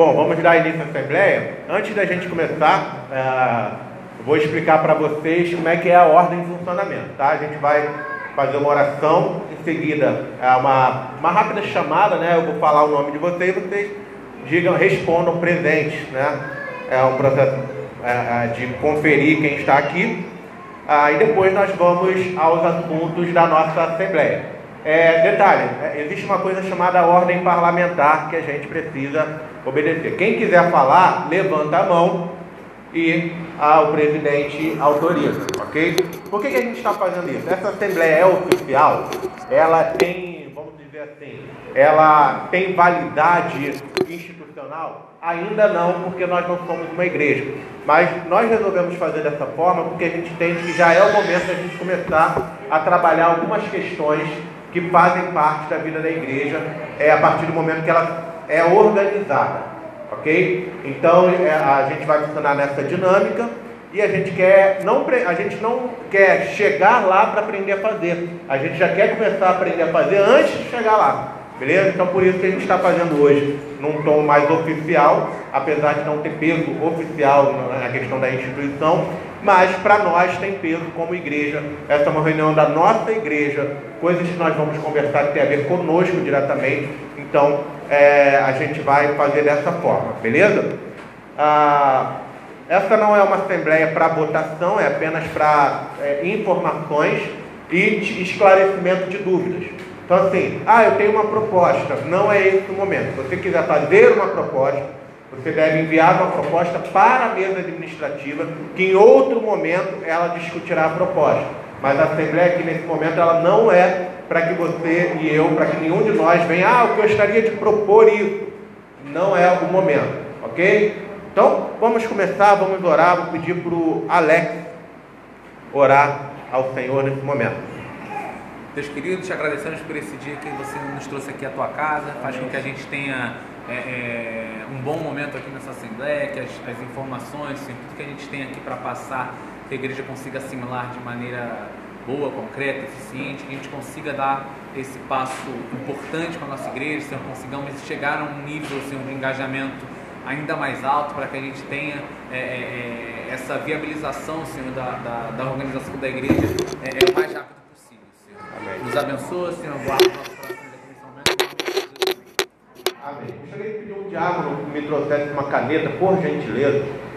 Bom, vamos dar início à Assembleia. Antes da gente começar, é, vou explicar para vocês como é que é a ordem de funcionamento, tá? A gente vai fazer uma oração, em seguida é uma, uma rápida chamada, né? Eu vou falar o nome de vocês e vocês digam, respondam presentes, né? É um processo é, é de conferir quem está aqui. Ah, e depois nós vamos aos assuntos da nossa Assembleia. É, detalhe, é, existe uma coisa chamada ordem parlamentar que a gente precisa obedecer. Quem quiser falar, levanta a mão e ah, o presidente autoriza, ok? Por que, que a gente está fazendo isso? Essa assembleia é oficial, ela tem, vamos dizer assim, ela tem validade institucional? Ainda não, porque nós não somos uma igreja. Mas nós resolvemos fazer dessa forma porque a gente entende que já é o momento da gente começar a trabalhar algumas questões que fazem parte da vida da igreja é, a partir do momento que ela é organizada, ok? Então é, a gente vai funcionar nessa dinâmica e a gente quer não a gente não quer chegar lá para aprender a fazer, a gente já quer começar a aprender a fazer antes de chegar lá, beleza? Então por isso que a gente está fazendo hoje num tom mais oficial, apesar de não ter peso oficial na questão da instituição, mas para nós tem peso como igreja. Essa é uma reunião da nossa igreja, coisas que nós vamos conversar que tem a ver conosco diretamente. Então, é, a gente vai fazer dessa forma, beleza? Ah, essa não é uma assembleia para votação, é apenas para é, informações e esclarecimento de dúvidas. Então, assim, ah, eu tenho uma proposta, não é esse o momento. Se você quiser fazer uma proposta, você deve enviar uma proposta para a mesa administrativa, que em outro momento ela discutirá a proposta. Mas a Assembleia aqui nesse momento ela não é para que você e eu, para que nenhum de nós venha, ah, eu gostaria de propor isso. Não é o momento, ok? Então, vamos começar, vamos orar, vou pedir para o Alex orar ao Senhor nesse momento. Deus querido, te agradecemos por esse dia que você nos trouxe aqui à tua casa, faz com que a gente tenha é, é, um bom momento aqui nessa Assembleia, que as, as informações, assim, tudo que a gente tem aqui para passar, que a igreja consiga assimilar de maneira boa, concreta, eficiente, que a gente consiga dar esse passo importante para a nossa igreja, Senhor, consigamos chegar a um nível Senhor, de engajamento ainda mais alto para que a gente tenha é, é, é essa viabilização Senhor, da, da, da organização da igreja é, é, o mais rápido possível. Senhor. Amém. Nos abençoa, Senhor, guarda o nosso coração Amém. Gostaria de pedir um diácono que me trouxesse uma caneta, por gentileza.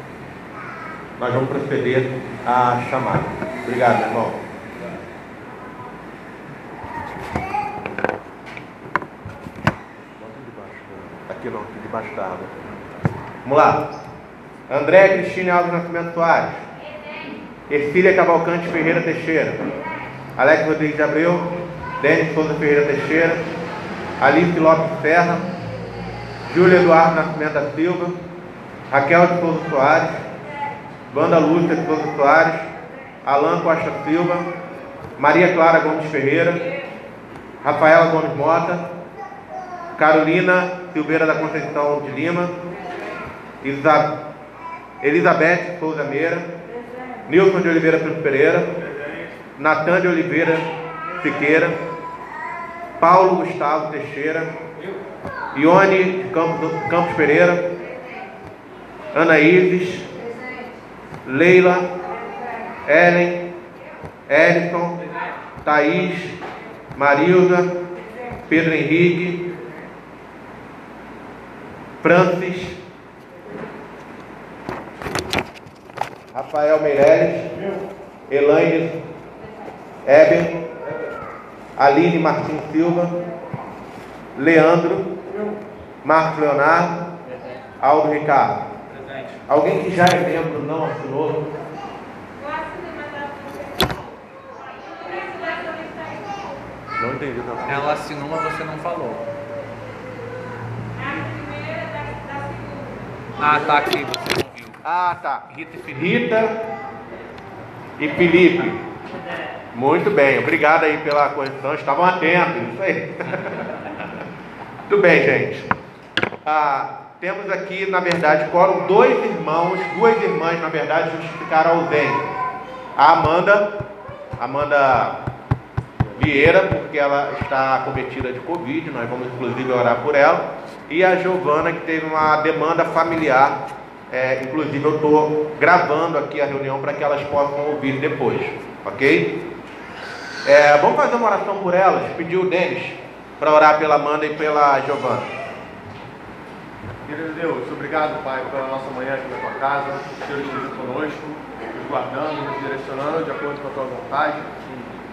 Nós vamos proceder à chamada. Obrigado, irmão. Aqui não, aqui debaixo da água. Vamos lá. André Cristina Alves Nascimento Soares. Ercília Cavalcante Ferreira Teixeira. Alex Rodrigues de Abreu. Denis Souza Ferreira Teixeira. Alice Lopes Serra. Júlia Eduardo Nascimento da Silva. Raquel de Souza Soares. Banda Lúcia Souza Soares. Alan Costa Silva. Maria Clara Gomes Ferreira. Rafaela Gomes Mota. Carolina Silveira da Conceição de Lima, Elizabeth Souza Meira, Nilson de Oliveira Pereira, Natan de Oliveira Siqueira, Paulo Gustavo Teixeira, Ione Campos, Campos Pereira, Ana Ives, Leila, Ellen, Ellison, Thaís, Marilza, Pedro Henrique, Francis, Rafael Meirelles, Elaine Eben, Aline Martins Silva, Leandro, Marcos Leonardo, Aldo Ricardo. Alguém que já é membro não assinou? Não entendi. Não. Ela assinou, mas você não falou. Ah, tá aqui, você não viu. Ah, tá. Rita e Felipe. Rita e Felipe. Muito bem, obrigado aí pela correção. Estavam atentos, isso aí. Muito bem, gente. Ah, temos aqui, na verdade, foram dois irmãos, duas irmãs, na verdade, justificaram a ausência. A Amanda, Amanda Vieira, porque ela está cometida de Covid, nós vamos inclusive orar por ela, e a Giovana, que teve uma demanda familiar, é, inclusive eu estou gravando aqui a reunião para que elas possam ouvir depois, ok? É, vamos fazer uma oração por elas, pedir o Denis para orar pela Amanda e pela Giovana. Querido Deus, obrigado, Pai, pela nossa manhã aqui na tua casa. O Senhor esteja conosco, nos guardando, nos direcionando de acordo com a tua vontade.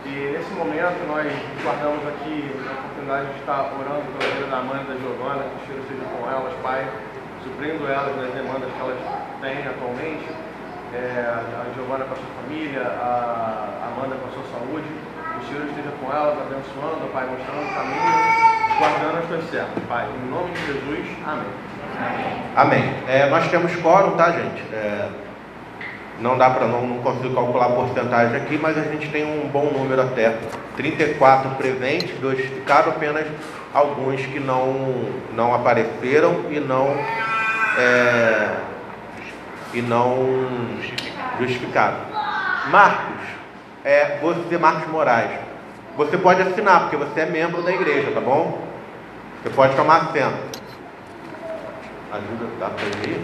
E nesse momento nós guardamos aqui a oportunidade de estar orando pela vida da mãe da Giovana, que o Senhor esteja com elas, Pai, suprindo elas nas demandas que elas têm atualmente. É, a Giovana com a sua família, a Amanda com a sua saúde. O Senhor esteja com elas, abençoando, Pai, mostrando o caminho, guardando as tuas servas, Pai. Em nome de Jesus, amém. Amém. É, nós temos quórum, tá, gente? É, não dá para não, não consigo calcular a porcentagem aqui, mas a gente tem um bom número até. 34 presentes, dois ficaram, apenas alguns que não, não apareceram e não é, e não justificaram. Marcos, é você, Marcos Moraes, você pode assinar, porque você é membro da igreja, tá bom? Você pode tomar assento. Ajuda, para ir?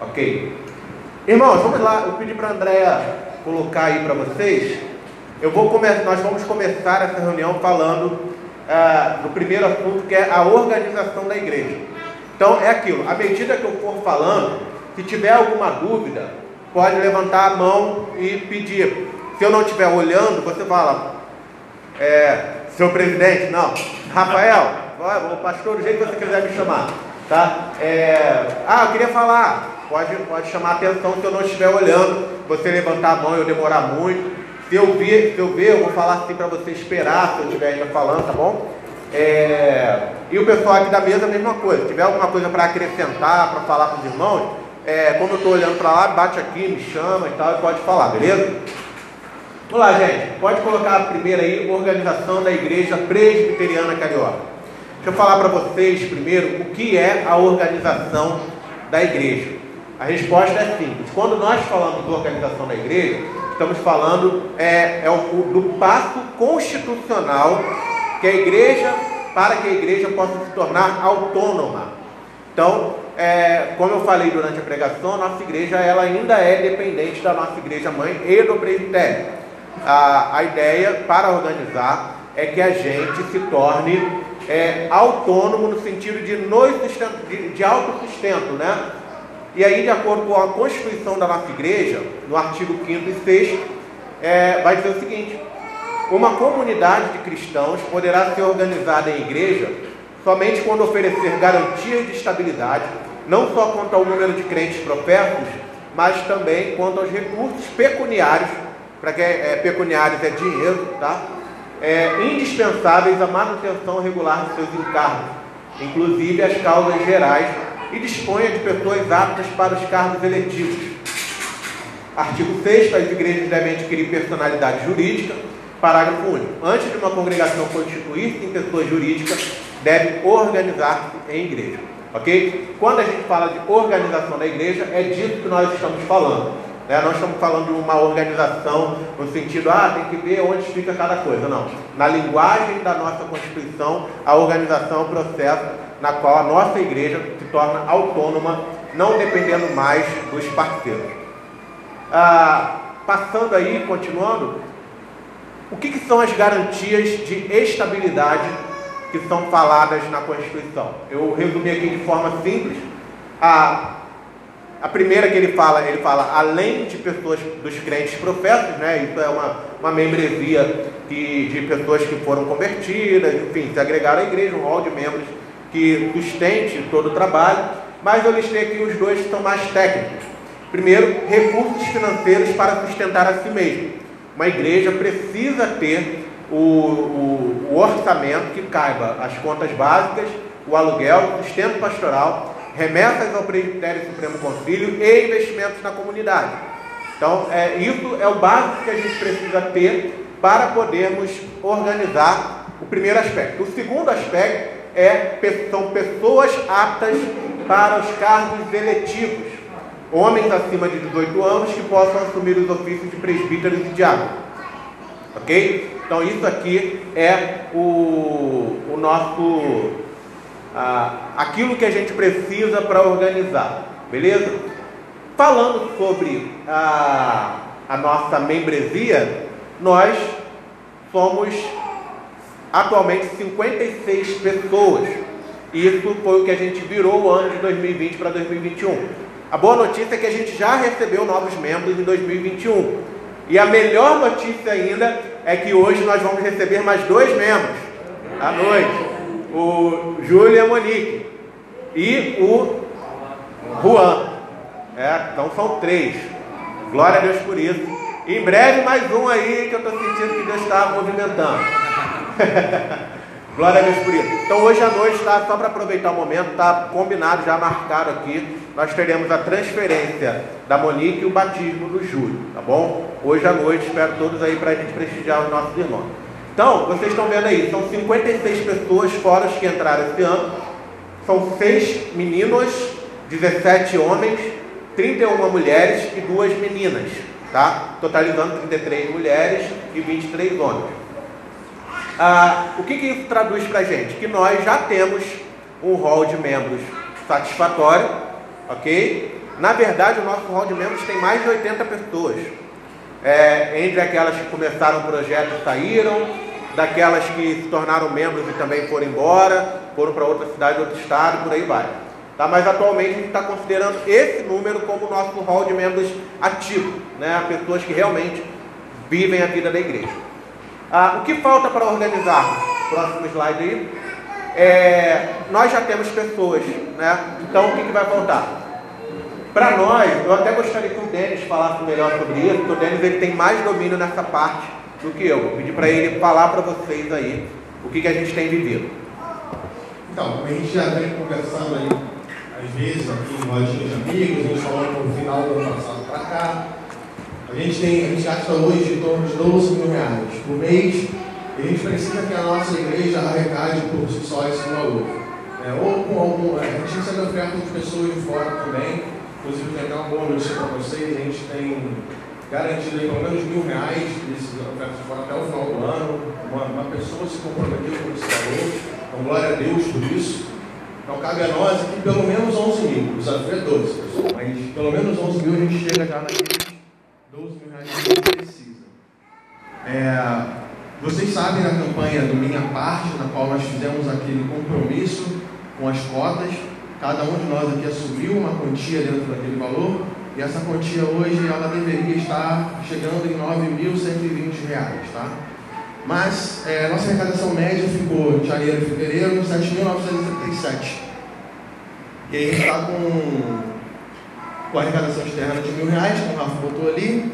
Ok. Irmãos, vamos lá. Eu pedi para a Andréia colocar aí para vocês. Eu vou começar, nós vamos começar essa reunião falando uh, do primeiro assunto que é a organização da igreja. Então é aquilo, à medida que eu for falando, se tiver alguma dúvida, pode levantar a mão e pedir. Se eu não estiver olhando, você fala, é, senhor presidente, não. Rafael, o pastor, do jeito que você quiser me chamar. Tá? É, ah, eu queria falar. Pode, pode chamar a atenção se eu não estiver olhando. Você levantar a mão e eu demorar muito. Se eu ver, se eu ver, eu vou falar assim para você esperar se eu estiver ainda falando, tá bom? É, e o pessoal aqui da mesa, a mesma coisa. Se tiver alguma coisa para acrescentar, para falar com os irmãos, é, como eu estou olhando para lá, bate aqui, me chama e tal, e pode falar, beleza? Vamos lá, gente. Pode colocar a primeira aí, organização da Igreja Presbiteriana Carioca. Deixa eu falar para vocês primeiro o que é a organização da igreja. A resposta é simples. Quando nós falamos de organização da igreja, estamos falando é, é o, do passo constitucional que a igreja, para que a igreja possa se tornar autônoma. Então, é, como eu falei durante a pregação, a nossa igreja ela ainda é dependente da nossa igreja mãe e do presbitério a, a ideia para organizar é que a gente se torne é, autônomo no sentido de, nos de, de autossustento, né? E aí, de acordo com a Constituição da nossa igreja, no artigo 5 e 6, é, vai dizer o seguinte: uma comunidade de cristãos poderá ser organizada em igreja somente quando oferecer garantias de estabilidade, não só quanto ao número de crentes profetos, mas também quanto aos recursos pecuniários para é, é pecuniários é dinheiro, tá? É, indispensáveis à manutenção regular de seus encargos, inclusive as causas gerais, e disponha de pessoas aptas para os cargos eletivos. Artigo 6 as igrejas devem adquirir personalidade jurídica. Parágrafo único. Antes de uma congregação constituir-se em pessoa jurídica, deve organizar-se em igreja. Ok? Quando a gente fala de organização da igreja, é disso que nós estamos falando. Né? Nós estamos falando de uma organização no sentido, ah, tem que ver onde fica cada coisa. Não. Na linguagem da nossa Constituição, a organização é o processo na qual a nossa igreja se torna autônoma, não dependendo mais dos parceiros. Ah, passando aí, continuando, o que, que são as garantias de estabilidade que são faladas na Constituição? Eu resumi aqui de forma simples. A a primeira que ele fala, ele fala além de pessoas dos crentes profetas, né? Isso é uma, uma membresia que, de pessoas que foram convertidas, enfim, se agregaram à igreja, um rol de membros que sustente todo o trabalho. Mas eu listei aqui os dois que são mais técnicos. Primeiro, recursos financeiros para sustentar a si mesmo. Uma igreja precisa ter o, o, o orçamento que caiba as contas básicas, o aluguel, o sustento pastoral remessas ao Presbitério Supremo Concílio e investimentos na comunidade. Então, é, isso é o básico que a gente precisa ter para podermos organizar o primeiro aspecto. O segundo aspecto é são pessoas aptas para os cargos eletivos. homens acima de 18 anos que possam assumir os ofícios de presbíteros e diáconos. Ok? Então isso aqui é o, o nosso ah, aquilo que a gente precisa para organizar, beleza? Falando sobre a, a nossa membresia, nós somos atualmente 56 pessoas. Isso foi o que a gente virou o ano de 2020 para 2021. A boa notícia é que a gente já recebeu novos membros em 2021. E a melhor notícia ainda é que hoje nós vamos receber mais dois membros à noite: o Júlio e a Monique e o Juan. É, então são três. Glória a Deus por isso. Em breve mais um aí que eu estou sentindo que Deus está movimentando. Glória a Deus por isso. Então hoje à noite, tá, só para aproveitar o momento, está combinado, já marcado aqui, nós teremos a transferência da Monique e o batismo do Júlio, tá bom? Hoje à noite, espero todos aí para a gente prestigiar os nossos irmãos. Então, vocês estão vendo aí, são 56 pessoas fora que entraram esse ano, são 6 meninos, 17 homens, 31 mulheres e 2 meninas, tá? Totalizando 33 mulheres e 23 homens. Ah, o que, que isso traduz para a gente? Que nós já temos um rol de membros satisfatório, ok? Na verdade, o nosso rol de membros tem mais de 80 pessoas. É, entre aquelas que começaram o projeto e saíram, daquelas que se tornaram membros e também foram embora, foram para outra cidade, outro estado, por aí vai. Tá? Mas atualmente a gente está considerando esse número como o nosso rol de membros ativo, né? pessoas que realmente vivem a vida da igreja. Ah, o que falta para organizar? Próximo slide aí. É, nós já temos pessoas, né? Então o que, que vai faltar? Para nós, eu até gostaria que o Denis falasse melhor sobre isso, porque o Denis ele tem mais domínio nessa parte do que eu. Vou pedir para ele falar para vocês aí o que, que a gente tem vivido. Então, como a gente já vem conversando aí, às vezes aqui rodinhas de amigos, gente falando no final do ano passado para cá, a gente, tem, a gente gasta hoje em torno de 12 mil reais por mês e a gente precisa que a nossa igreja arrecade por si só esse valor. É, ou com algum. É, a gente recebe oferta de pessoas de fora também. Inclusive, tem até uma boa notícia para vocês: a gente tem garantido aí pelo menos mil reais desses ofertas de fora até o final do ano. Uma, uma pessoa se comprometeu com esse valor. Então, glória a Deus por isso. Então, cabe a nós aqui pelo menos 11 mil. O desafio é 12, pessoal. Mas pelo menos 11 mil a gente chega já naquele 12 mil reais que gente precisa. É, vocês sabem da campanha do Minha Parte, na qual nós fizemos aquele compromisso com as cotas. Cada um de nós aqui assumiu uma quantia dentro daquele valor. E essa quantia hoje ela deveria estar chegando em R$ 9.120, tá? Mas é, nossa arrecadação média ficou em janeiro e fevereiro 7.937. E aí a gente está com com a arrecadação externa de mil reais, como o Rafa botou ali,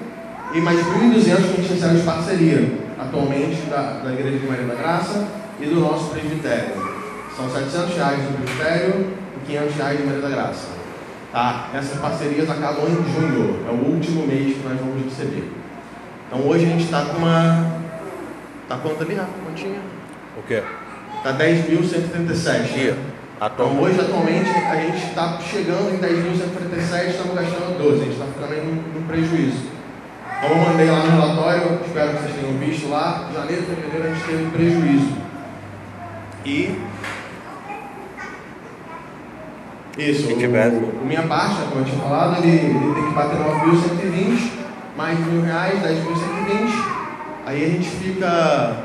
e mais 1.200 que a gente recebe de parceria, atualmente da, da Igreja de Maria da Graça e do nosso presbitério. São 700 reais do presbitério 500 reais de Maria da Graça. Tá? Essas parcerias acabam em junho, é o último mês que nós vamos receber. Então hoje a gente está com uma. Tá quanto ali, Rafa? Quantinha? O quê? Está 10.137. Então, hoje, atualmente, a gente está chegando em 10.137, estamos gastando 12, a gente está ficando aí num, num prejuízo. Como eu mandei lá no relatório, espero que vocês tenham visto lá, janeiro fevereiro a gente teve um prejuízo. E. Isso, o, o minha parte, como eu tinha falado, ele, ele tem que bater 9.120, mais mil reais, 10.120, aí a gente fica.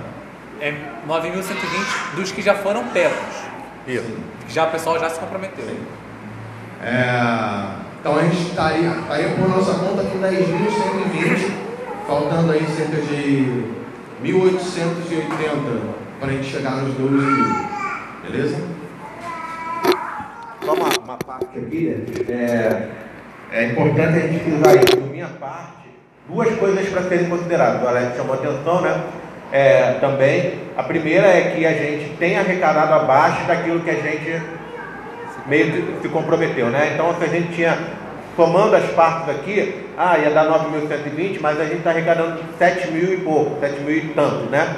É 9.120 dos que já foram pegos. Isso. Já o pessoal já se comprometeu. É, então a gente estaria, tá estaria tá por nossa conta com 10.120, faltando aí cerca de 1.880 para a gente chegar nos 12 mil. Beleza? Uma, uma parte aqui, né? é, é importante a gente frisar isso. Da minha parte, duas coisas para serem consideradas. O Alex chamou atenção, né? é, também. A primeira é que a gente tem arrecadado abaixo daquilo que a gente meio que se comprometeu, né? Então, se a gente tinha, somando as partes aqui, ah, ia dar 9.120, mas a gente está arrecadando 7 mil e pouco, 7 mil e tanto, né?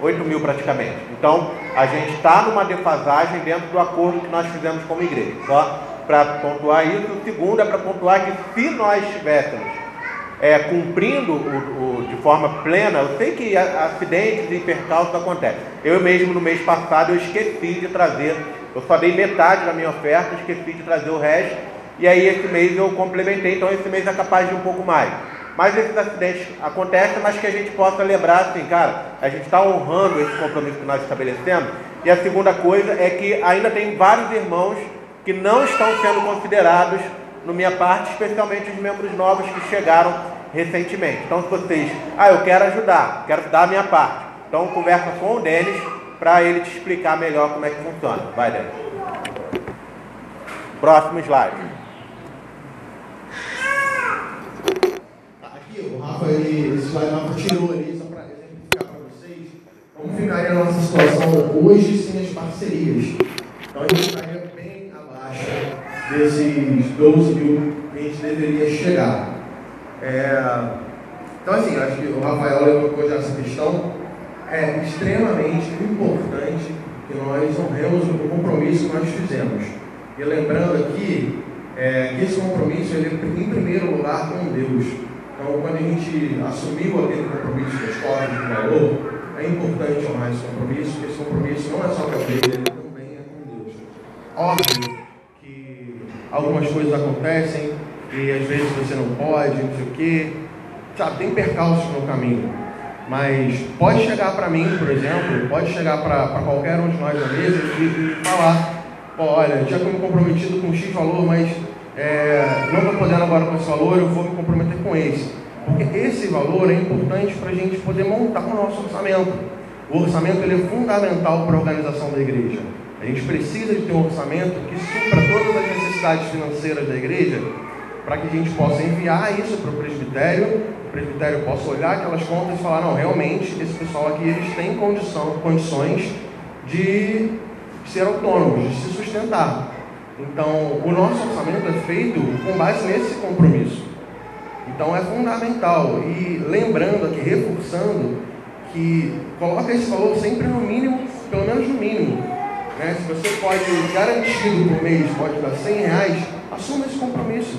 8 mil praticamente. Então, a gente está numa defasagem dentro do acordo que nós fizemos como igreja. Só para pontuar isso. O segundo é para pontuar que se nós estivéssemos é, cumprindo o, o, de forma plena, eu sei que acidentes e percalços acontecem. Eu mesmo no mês passado eu esqueci de trazer, eu só dei metade da minha oferta, esqueci de trazer o resto, e aí esse mês eu complementei, então esse mês é capaz de um pouco mais. Mas esses acidentes acontecem, mas que a gente possa lembrar assim, cara, a gente está honrando esse compromisso que nós estabelecemos. E a segunda coisa é que ainda tem vários irmãos que não estão sendo considerados no minha parte, especialmente os membros novos que chegaram recentemente. Então, se vocês, ah, eu quero ajudar, quero dar a minha parte, então conversa com o Denis para ele te explicar melhor como é que funciona. Vai, Denis. Próximo slide. Aqui, o Rafa, ele, esse slide Rafa tirou ali, só para exemplificar para vocês, como ficaria a nossa situação hoje sem as parcerias. Então, a gente estaria bem abaixo desses 12 mil que a gente deveria chegar. É, então, assim, acho que o Rafael levantou já essa questão. É extremamente importante que nós honremos o compromisso que nós fizemos. E lembrando aqui é, que esse compromisso ele é, em primeiro lugar, com Deus. Então, quando a gente assumiu aquele compromisso das cotas de valor, é importante honrar esse compromisso, porque esse compromisso não é só com a igreja, ele também é com Deus. Óbvio algumas coisas acontecem e às vezes você não pode, não sei o quê. Sabe, tem percalços no caminho. Mas pode chegar para mim, por exemplo, pode chegar para qualquer um de nós na mesa e, e falar, olha, já estou me comprometido com X valor, mas é, não estou podendo agora com esse valor, eu vou me comprometer com esse. Porque esse valor é importante para a gente poder montar o nosso orçamento. O orçamento ele é fundamental para a organização da igreja. A gente precisa de ter um orçamento que supra todas as necessidades financeiras da igreja, para que a gente possa enviar isso para o presbitério, o presbitério possa olhar aquelas contas e falar, não, realmente, esse pessoal aqui, eles têm condição, condições de ser autônomos, de se sustentar. Então, o nosso orçamento é feito com base nesse compromisso. Então, é fundamental. E lembrando aqui, reforçando, que coloca esse valor sempre no mínimo, pelo menos no mínimo, né? Se você pode, garantido por mês, pode dar 100 reais, assuma esse compromisso.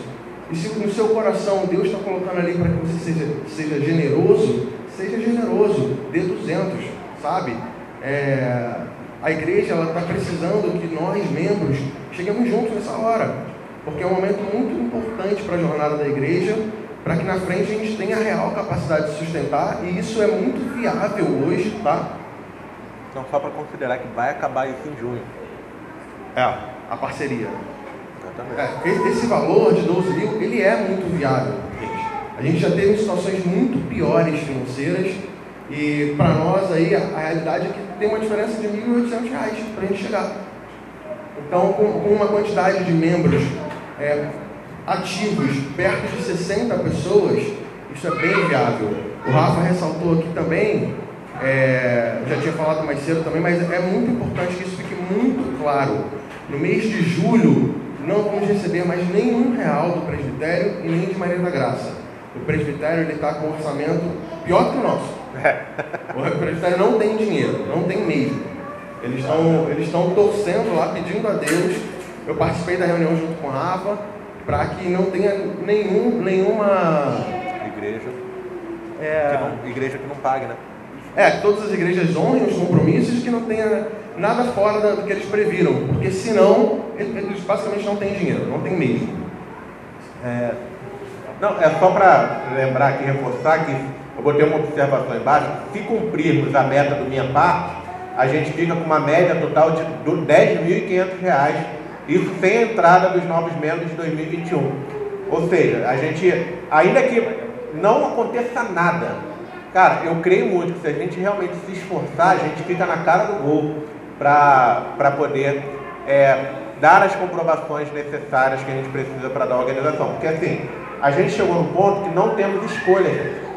E se no seu coração Deus está colocando ali para que você seja, seja generoso, seja generoso, dê 200, sabe? É, a igreja está precisando que nós, membros, cheguemos juntos nessa hora, porque é um momento muito importante para a jornada da igreja, para que na frente a gente tenha a real capacidade de sustentar, e isso é muito viável hoje, tá? Então, só para considerar que vai acabar isso em junho. É, a parceria. Exatamente. É, esse valor de 12 mil, ele é muito viável, gente. A gente já teve situações muito piores financeiras e para nós aí a, a, realidade é que tem uma diferença de R$ 1.800 para a gente chegar. Então, com, com, uma quantidade de membros é, ativos perto de 60 pessoas, isso é bem viável. O Rafa ressaltou aqui também é, já tinha falado mais cedo também, mas é muito importante que isso fique muito claro. No mês de julho, não vamos receber mais nenhum real do presbitério e nem de Maria da Graça. O presbitério está com um orçamento pior que o nosso. O presbitério não tem dinheiro, não tem mesmo. Eles estão eles estão torcendo lá, pedindo a Deus. Eu participei da reunião junto com o Rafa, para que não tenha nenhum, nenhuma igreja, é... que não, igreja que não pague, né? É, que todas as igrejas honrem os compromissos que não tenha nada fora do que eles previram, porque senão eles basicamente não têm dinheiro, não tem mesmo. É, não, é só para lembrar aqui, reforçar que eu botei uma observação embaixo, se cumprirmos a meta do minha parte, a gente fica com uma média total de R$ 10.500, isso sem a entrada dos novos membros de 2021. Ou seja, a gente, ainda que não aconteça nada, Cara, eu creio muito que se a gente realmente se esforçar, a gente fica na cara do gol para poder é, dar as comprovações necessárias que a gente precisa para dar a organização. Porque assim, a gente chegou no ponto que não temos escolha, gente.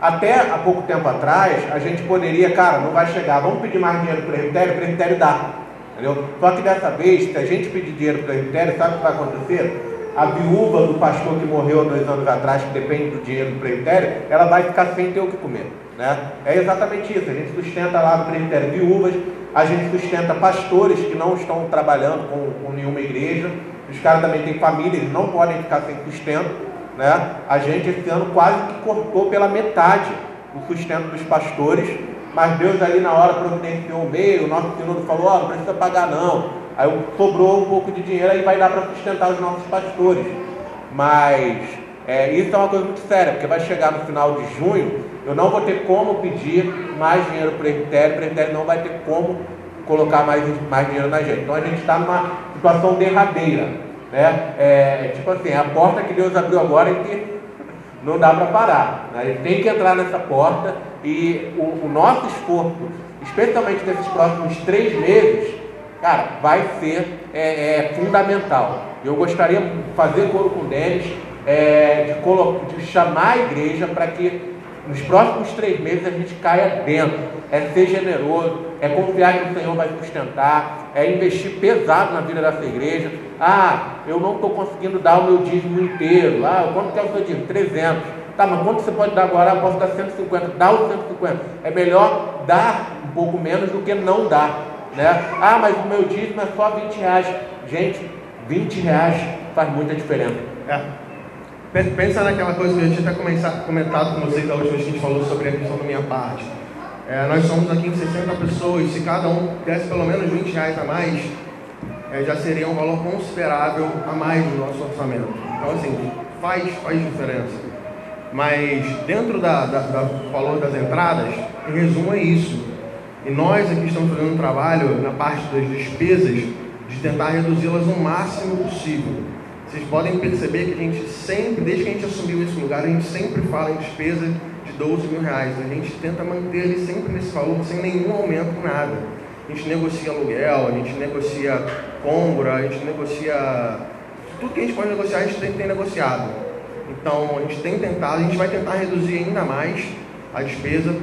Até há pouco tempo atrás, a gente poderia, cara, não vai chegar, vamos pedir mais dinheiro para o presbitério, o presbitério dá. Entendeu? Só que dessa vez, se a gente pedir dinheiro para o presbitério, sabe o que vai acontecer? a viúva do pastor que morreu dois anos atrás, que depende do dinheiro do presbitério, ela vai ficar sem ter o que comer. Né? É exatamente isso. A gente sustenta lá no presbitério viúvas, a gente sustenta pastores que não estão trabalhando com, com nenhuma igreja. os caras também têm família, eles não podem ficar sem sustento, né? A gente esse ano quase que cortou pela metade o sustento dos pastores, mas Deus ali na hora providenciou o meio, o nosso senhor falou, ó, oh, não precisa pagar não. Aí sobrou um pouco de dinheiro e vai dar para sustentar os nossos pastores. Mas é, isso é uma coisa muito séria, porque vai chegar no final de junho, eu não vou ter como pedir mais dinheiro para o presbitério, o presbitério não vai ter como colocar mais, mais dinheiro na gente. Então a gente está numa situação derradeira. Né? É, tipo assim, a porta que Deus abriu agora é que não dá para parar. Né? Gente tem que entrar nessa porta e o, o nosso esforço, especialmente nesses próximos três meses, cara, vai ser é, é, fundamental. Eu gostaria de fazer coro com o Denis, é, de, de chamar a igreja para que nos próximos três meses a gente caia dentro. É ser generoso, é confiar que o Senhor vai sustentar, é investir pesado na vida dessa igreja. Ah, eu não estou conseguindo dar o meu dízimo inteiro. Ah, quanto que é o seu dízimo? 300. Tá, mas quanto você pode dar agora? Eu posso dar 150. Dá os 150. É melhor dar um pouco menos do que não dar. Né? Ah, mas o meu dízimo é só 20 reais. Gente, 20 reais faz muita diferença. É. Pensa naquela coisa que a gente até comentado com vocês da última vez que a gente falou sobre a questão da minha parte. É, nós somos aqui em 60 pessoas, se cada um desse pelo menos 20 reais a mais, é, já seria um valor considerável a mais no nosso orçamento. Então, assim, faz, faz diferença. Mas dentro da, da, da valor das entradas, em resumo é isso. E nós aqui estamos fazendo um trabalho na parte das despesas de tentar reduzi-las o máximo possível. Vocês podem perceber que a gente sempre, desde que a gente assumiu esse lugar, a gente sempre fala em despesa de 12 mil reais. A gente tenta manter ele sempre nesse valor, sem nenhum aumento, nada. A gente negocia aluguel, a gente negocia compra, a gente negocia. Tudo que a gente pode negociar, a gente tem, tem negociado. Então, a gente tem tentado, a gente vai tentar reduzir ainda mais a despesa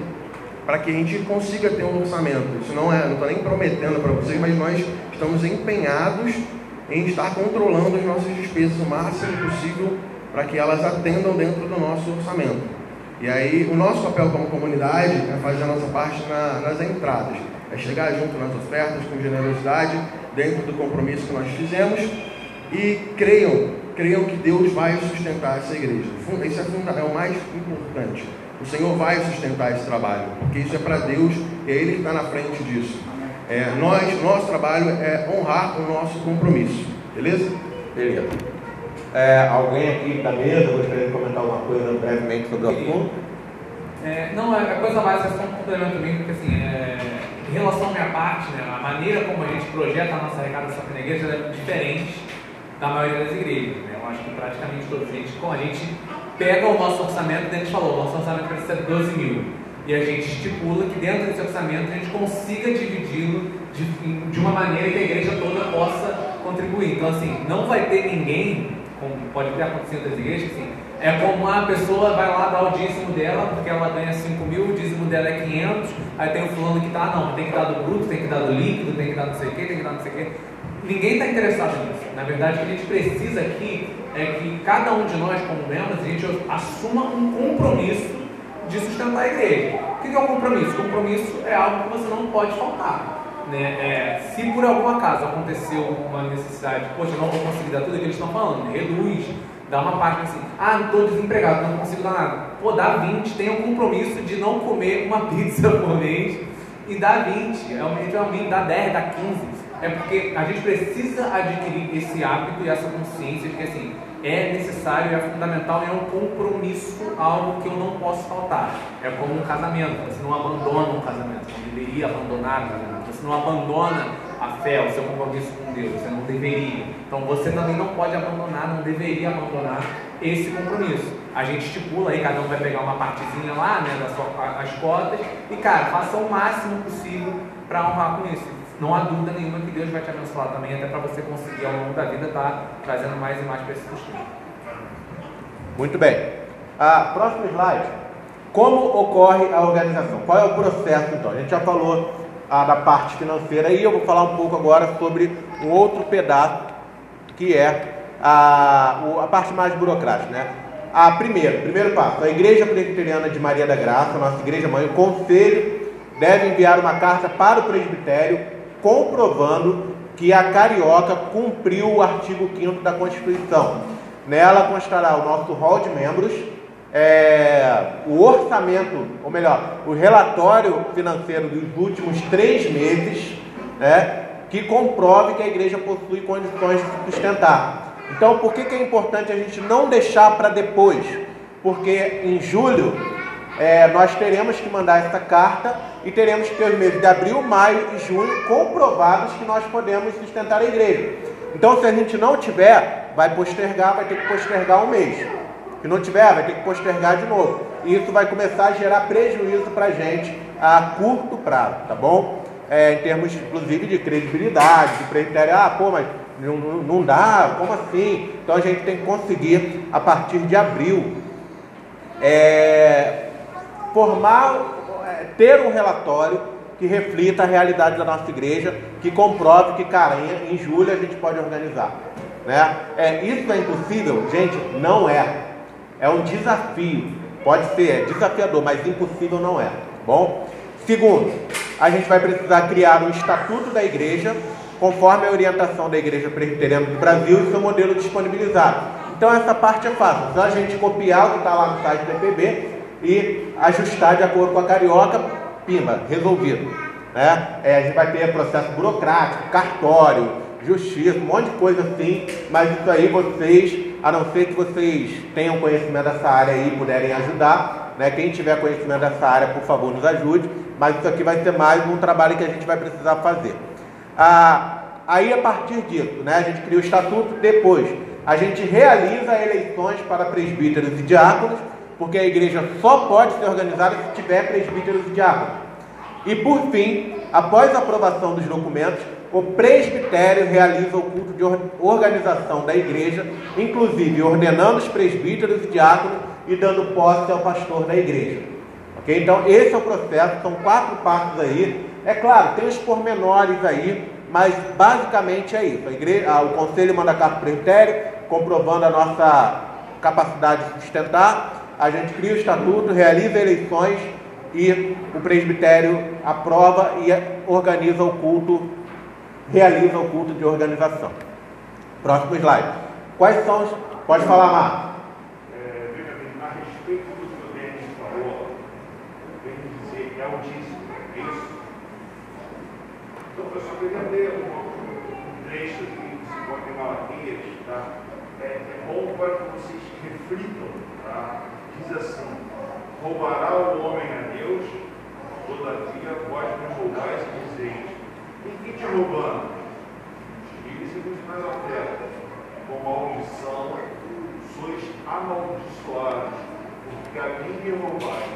para que a gente consiga ter um orçamento. Isso não é, não estou nem prometendo para vocês, mas nós estamos empenhados em estar controlando as nossas despesas o máximo possível para que elas atendam dentro do nosso orçamento. E aí, o nosso papel como comunidade é fazer a nossa parte na, nas entradas, é chegar junto nas ofertas com generosidade, dentro do compromisso que nós fizemos e creiam, creiam que Deus vai sustentar essa igreja. Isso é, é o mais importante. O Senhor vai sustentar esse trabalho, porque isso é para Deus e é Ele que está na frente disso. É, nós, nosso trabalho é honrar o nosso compromisso. Beleza? Beleza. É, alguém aqui da mesa gostaria de comentar alguma coisa brevemente sobre o assunto? É, não, a é, é coisa mais é só um complemento também, porque assim, é, em relação à minha parte, né, a maneira como a gente projeta a nossa arrecadação na igreja é diferente da maioria das igrejas. Né? Eu acho que praticamente todos a gente, com a gente pega o nosso orçamento, a gente falou, o nosso orçamento precisa ser 12 mil e a gente estipula que dentro desse orçamento a gente consiga dividi-lo de, de, uma maneira que a igreja toda possa contribuir. Então, assim, não vai ter ninguém, como pode ter acontecido nas igrejas, assim, é como a pessoa vai lá dar o dízimo dela, porque ela ganha 5 mil, o dízimo dela é 500, aí tem o fulano que tá, não, tem que dar do bruto, tem que dar do líquido, tem que dar não sei o que, tem que dar não sei o que. Ninguém está interessado nisso. Na verdade, o que a gente precisa aqui é que cada um de nós, como membros, a gente assuma um compromisso de sustentar a igreja. O que é o compromisso? Compromisso é algo que você não pode faltar. Né? É, se por algum acaso aconteceu uma necessidade, poxa, eu não vou conseguir dar tudo o que eles estão falando, reduz, dá uma parte assim, ah, estou desempregado, não consigo dar nada. Pô, dá 20, tenha um compromisso de não comer uma pizza por mês e dá 20, realmente dá 10, dá 15. É porque a gente precisa adquirir esse hábito e essa consciência de que assim, é necessário, é fundamental é um compromisso, algo que eu não posso faltar. É como um casamento, você não abandona um casamento, não deveria abandonar o casamento, você não abandona a fé, o seu compromisso com Deus, você não deveria. Então você também não pode abandonar, não deveria abandonar esse compromisso. A gente estipula aí, cada um vai pegar uma partezinha lá, né, das suas, as cotas, e cara, faça o máximo possível para honrar com isso não há dúvida nenhuma que Deus vai te abençoar também, até para você conseguir ao longo da vida estar tá trazendo mais e mais para esse sustento. Muito bem. Ah, próximo slide. Como ocorre a organização? Qual é o processo então? A gente já falou ah, da parte financeira e eu vou falar um pouco agora sobre um outro pedaço que é a, a parte mais burocrática, né? A primeiro, primeiro passo, a Igreja Presbiteriana de Maria da Graça, nossa igreja mãe, o conselho deve enviar uma carta para o presbitério comprovando que a Carioca cumpriu o artigo 5 da Constituição. Nela constará o nosso rol de membros, é, o orçamento, ou melhor, o relatório financeiro dos últimos três meses, né, que comprove que a igreja possui condições de sustentar. Então, por que, que é importante a gente não deixar para depois? Porque em julho é, nós teremos que mandar essa carta e teremos que ter os meses de abril, maio e junho comprovados que nós podemos sustentar a igreja. Então, se a gente não tiver, vai postergar, vai ter que postergar um mês. Se não tiver, vai ter que postergar de novo. E isso vai começar a gerar prejuízo para a gente a curto prazo, tá bom? É, em termos, inclusive, de credibilidade, de presbitério. Ah, pô, mas não, não dá, como assim? Então a gente tem que conseguir, a partir de abril, é, formar, é, ter um relatório que reflita a realidade da nossa igreja, que comprove que, cara, em, em julho a gente pode organizar. Né? É, isso é impossível? Gente, não é. É um desafio. Pode ser, é desafiador, mas impossível não é. Bom? Segundo, a gente vai precisar criar um estatuto da igreja, conforme a orientação da Igreja Presbiteriana do Brasil e seu modelo disponibilizado. Então essa parte é fácil, só a gente copiar o que está lá no site do EPB e ajustar de acordo com a carioca, pimba, resolvido. Né? É, a gente vai ter processo burocrático, cartório, justiça, um monte de coisa assim, mas isso aí vocês a não ser que vocês tenham conhecimento dessa área e puderem ajudar. Né? Quem tiver conhecimento dessa área, por favor, nos ajude. Mas isso aqui vai ser mais um trabalho que a gente vai precisar fazer. Ah, aí, a partir disso, né, a gente cria o estatuto. Depois, a gente realiza eleições para presbíteros e diáconos, porque a igreja só pode ser organizada se tiver presbíteros e diáconos. E por fim, após a aprovação dos documentos, o presbitério realiza o culto de organização da igreja, inclusive ordenando os presbíteros e diáconos e dando posse ao pastor da igreja. Ok? Então, esse é o processo, são quatro passos aí. É claro, tem os pormenores aí, mas basicamente é isso. A igreja, o conselho manda carta para o presbitério, comprovando a nossa capacidade de sustentar. A gente cria o estatuto, realiza eleições e o presbitério aprova e organiza o culto realiza o culto de organização. Próximo slide. Quais são os. Pode falar, Marcos. É, a respeito do que o Denis falou, vem dizer é altíssimo, é isso? Então, eu só queria ler um trecho que se encontra em Malaquias, tá? É, é bom para que vocês reflitam, tá? Diz assim: roubará o homem a Deus, todavia vós me roubais e dizeis em que te roubando? Espíritos mais ofertas, com maldição, sois amaldiçoados, porque a mim me roubais,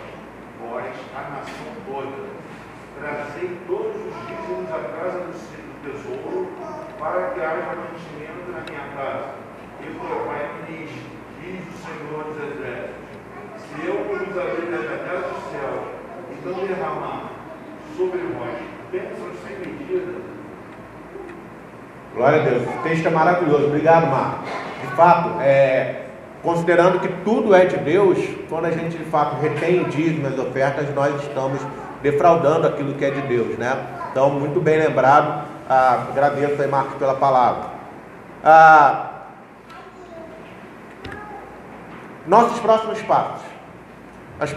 vós, a nação toda. Trazei todos os dízimos à casa do tesouro, para que haja mantimento na minha casa. E o Pai me diz, diz o Senhor dos Exércitos, se eu abrir a janela do céu e não derramar sobre vós bênçãos sem medida. Glória a Deus. O texto é maravilhoso. Obrigado, Marcos. De fato, é, considerando que tudo é de Deus, quando a gente de fato retém dízimos ofertas, nós estamos defraudando aquilo que é de Deus, né? Então, muito bem lembrado. Ah, agradeço aí, Marcos, pela palavra. Ah, nossos próximos passos.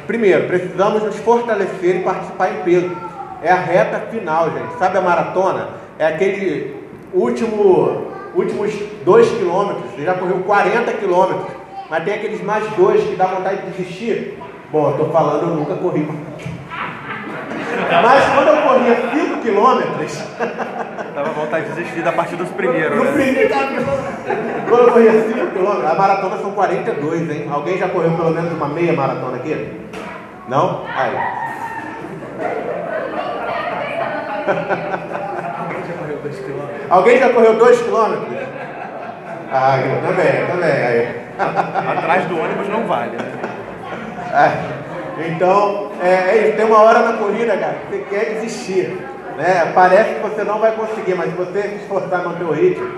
Primeiro, precisamos nos fortalecer e participar em peso é a reta final, gente. Sabe a maratona? É aquele último, últimos dois quilômetros. Você já correu 40 quilômetros, mas tem aqueles mais dois que dá vontade de desistir. Bom, eu tô falando, eu nunca corri. Mas quando eu corria 5 quilômetros. Dava vontade de desistir da partir dos primeiros. No, no né? primeiro, quando eu corria 5 quilômetros, a maratona são 42, hein? Alguém já correu pelo menos uma meia maratona aqui? Não? Aí. Alguém já correu 2 quilômetros? Alguém já correu 2 quilômetros? Ah, eu também, também. Aí. Atrás do ônibus não vale, né? É, então, é, é, isso. Tem uma hora na corrida, cara, que você quer desistir. Né? Parece que você não vai conseguir, mas se você se esforçar no manter o ritmo,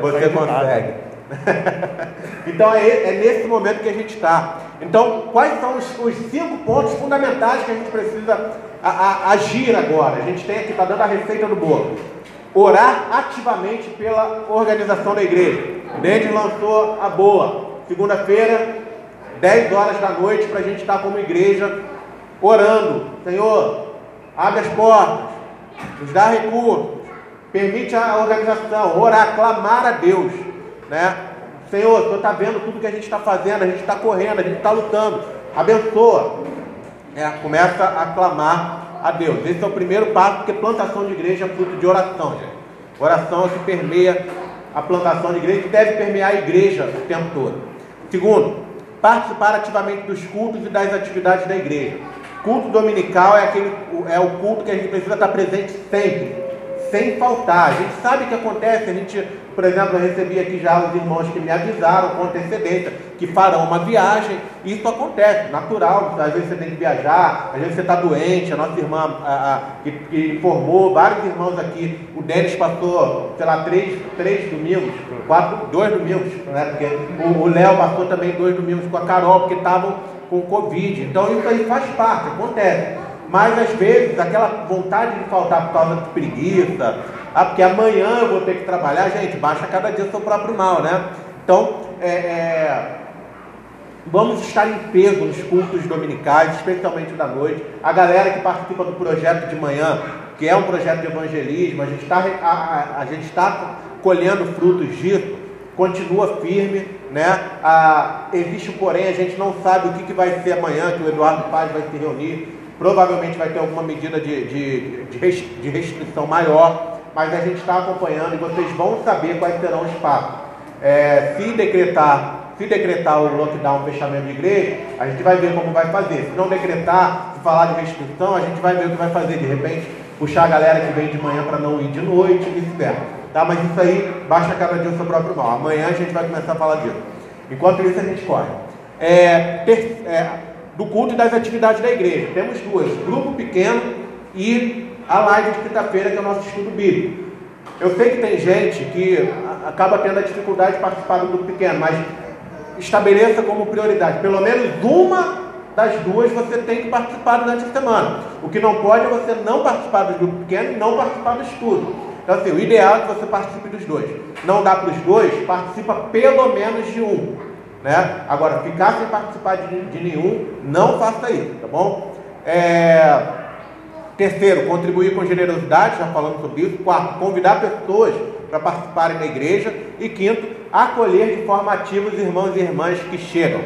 você consegue. então é, é, nesse momento que a gente está. Então, quais são os, os, cinco pontos fundamentais que a gente precisa a, a, agir agora? A gente tem aqui, está dando a receita do bolo. orar ativamente pela organização da igreja. Denis lançou a boa. Segunda-feira, 10 horas da noite, para a gente estar como igreja orando. Senhor, abre as portas, nos dá recursos, permite a organização, orar, clamar a Deus. Né? Senhor, o Senhor está vendo tudo que a gente está fazendo, a gente está correndo, a gente está lutando. Abençoa. É, começa a clamar a Deus. Esse é o primeiro passo, porque plantação de igreja é fruto de oração, gente. Oração é que permeia a plantação de igreja, que deve permear a igreja o tempo todo. Segundo, participar ativamente dos cultos e das atividades da igreja. Culto dominical é, aquele, é o culto que a gente precisa estar presente sempre, sem faltar. A gente sabe o que acontece, a gente por exemplo, eu recebi aqui já os irmãos que me avisaram com antecedência que farão uma viagem. Isso acontece, natural. Às vezes você tem que viajar, às vezes você está doente. A nossa irmã a, a, que, que, formou, vários irmãos aqui. O Denis passou, sei lá, três, três domingos, quatro, dois domingos, né? Porque o Léo passou também dois domingos com a Carol, porque estavam com Covid. Então isso aí faz parte, acontece. Mas às vezes aquela vontade de faltar por causa de preguiça, ah, porque amanhã eu vou ter que trabalhar, gente, baixa cada dia seu próprio mal, né? Então, é, é, vamos estar em peso nos cultos dominicais, especialmente da noite. A galera que participa do projeto de manhã, que é um projeto de evangelismo, a gente está a, a, a gente está colhendo frutos disso, continua firme, né? Ah, existe, porém, a gente não sabe o que, que vai ser amanhã, que o Eduardo Paz vai se reunir. Provavelmente vai ter alguma medida de, de, de restrição maior mas a gente está acompanhando e vocês vão saber quais serão os passos. É, se decretar, se decretar o lockdown, o fechamento de igreja, a gente vai ver como vai fazer. Se não decretar, se falar de restrição, a gente vai ver o que vai fazer. De repente, puxar a galera que vem de manhã para não ir de noite e vice-versa. Tá? Mas isso aí baixa cada dia o seu próprio mal. Amanhã a gente vai começar a falar disso. Enquanto isso, a gente corre. É, ter, é, do culto e das atividades da igreja. Temos duas: grupo pequeno e a live de quinta-feira, que é o nosso estudo bíblico. Eu sei que tem gente que acaba tendo a dificuldade de participar do grupo pequeno, mas estabeleça como prioridade. Pelo menos uma das duas você tem que participar durante a semana. O que não pode é você não participar do grupo pequeno e não participar do estudo. Então, assim, o ideal é que você participe dos dois. Não dá para os dois, participa pelo menos de um. Né? Agora, ficar sem participar de, de nenhum, não faça isso, tá bom? É... Terceiro, contribuir com generosidade, já falamos sobre isso. Quarto, convidar pessoas para participarem da igreja. E quinto, acolher de forma ativa os irmãos e irmãs que chegam.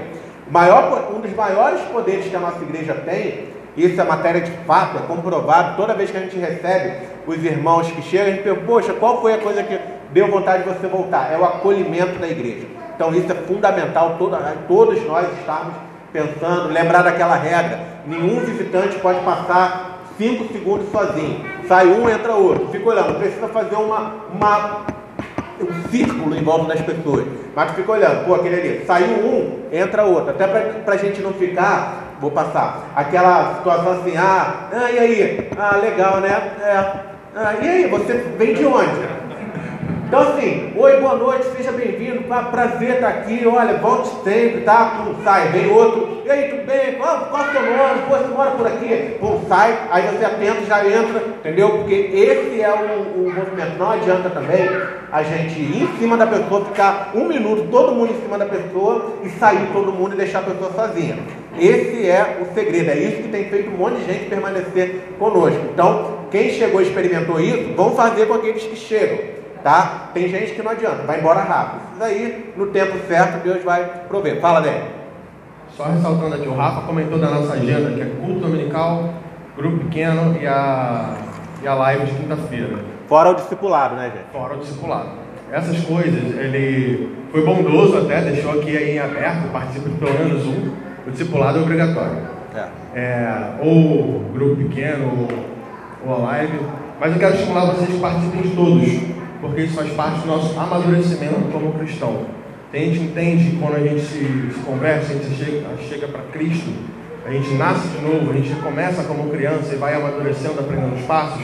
Maior, um dos maiores poderes que a nossa igreja tem, isso é matéria de fato, é comprovado, toda vez que a gente recebe os irmãos que chegam, a gente pergunta, poxa, qual foi a coisa que deu vontade de você voltar? É o acolhimento da igreja. Então isso é fundamental, todos nós estarmos pensando, lembrar daquela regra, nenhum visitante pode passar 5 segundos sozinho. Sai um, entra outro. Fica olhando. Precisa fazer uma, uma, um círculo em volta das pessoas. Mas fica olhando. Pô, aquele ali. Saiu um, entra outro. Até para a gente não ficar, vou passar, aquela situação assim, ah, ah e aí? Ah, legal, né? É. Ah, e aí, você vem de onde? Então assim, oi, boa noite, seja bem-vindo, prazer estar aqui, olha, volte sempre, tá? Pum, sai, vem outro, e aí, tudo bem? Qual, qual é o seu nome? Pô, você mora por aqui? Pum, sai, aí você atenta, já entra, entendeu? Porque esse é o, o movimento, não adianta também a gente ir em cima da pessoa, ficar um minuto, todo mundo em cima da pessoa, e sair todo mundo e deixar a pessoa sozinha. Esse é o segredo, é isso que tem feito um monte de gente permanecer conosco. Então, quem chegou e experimentou isso, vão fazer com aqueles que chegam tá? Tem gente que não adianta, vai embora rápido. Isso aí, no tempo certo, Deus vai prover. Fala, Débora. Só ressaltando aqui, o Rafa comentou da nossa agenda, que é culto dominical, grupo pequeno e a, e a live de quinta-feira. Fora o discipulado, né, gente? Fora o discipulado. Essas coisas, ele foi bondoso até, deixou aqui em aberto, participa de pelo menos um. O discipulado é obrigatório. É. é ou grupo pequeno, ou, ou a live. Mas eu quero estimular vocês que participem de todos porque isso faz parte do nosso amadurecimento como cristão. A gente entende que quando a gente se, se conversa, a gente chega, chega para Cristo, a gente nasce de novo, a gente começa como criança e vai amadurecendo, aprendendo os passos.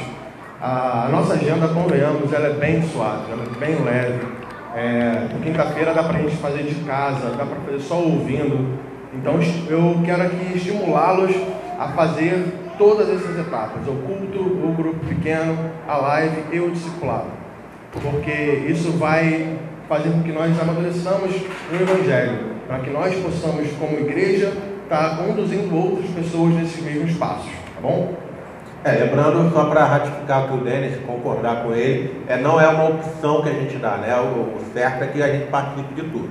A, a nossa agenda, convenhamos, ela é bem suave, ela é bem leve. É, Quinta-feira dá para a gente fazer de casa, dá para fazer só ouvindo. Então eu quero aqui estimulá-los a fazer todas essas etapas: o culto, o grupo pequeno, a live e o discipulado. Porque isso vai fazer com que nós amadureçamos no Evangelho, para que nós possamos, como igreja, estar tá conduzindo outras pessoas nesses mesmos passos, tá bom? É, lembrando, só para ratificar com o Denis, concordar com ele, é, não é uma opção que a gente dá, né? O, o certo é que a gente participe de tudo.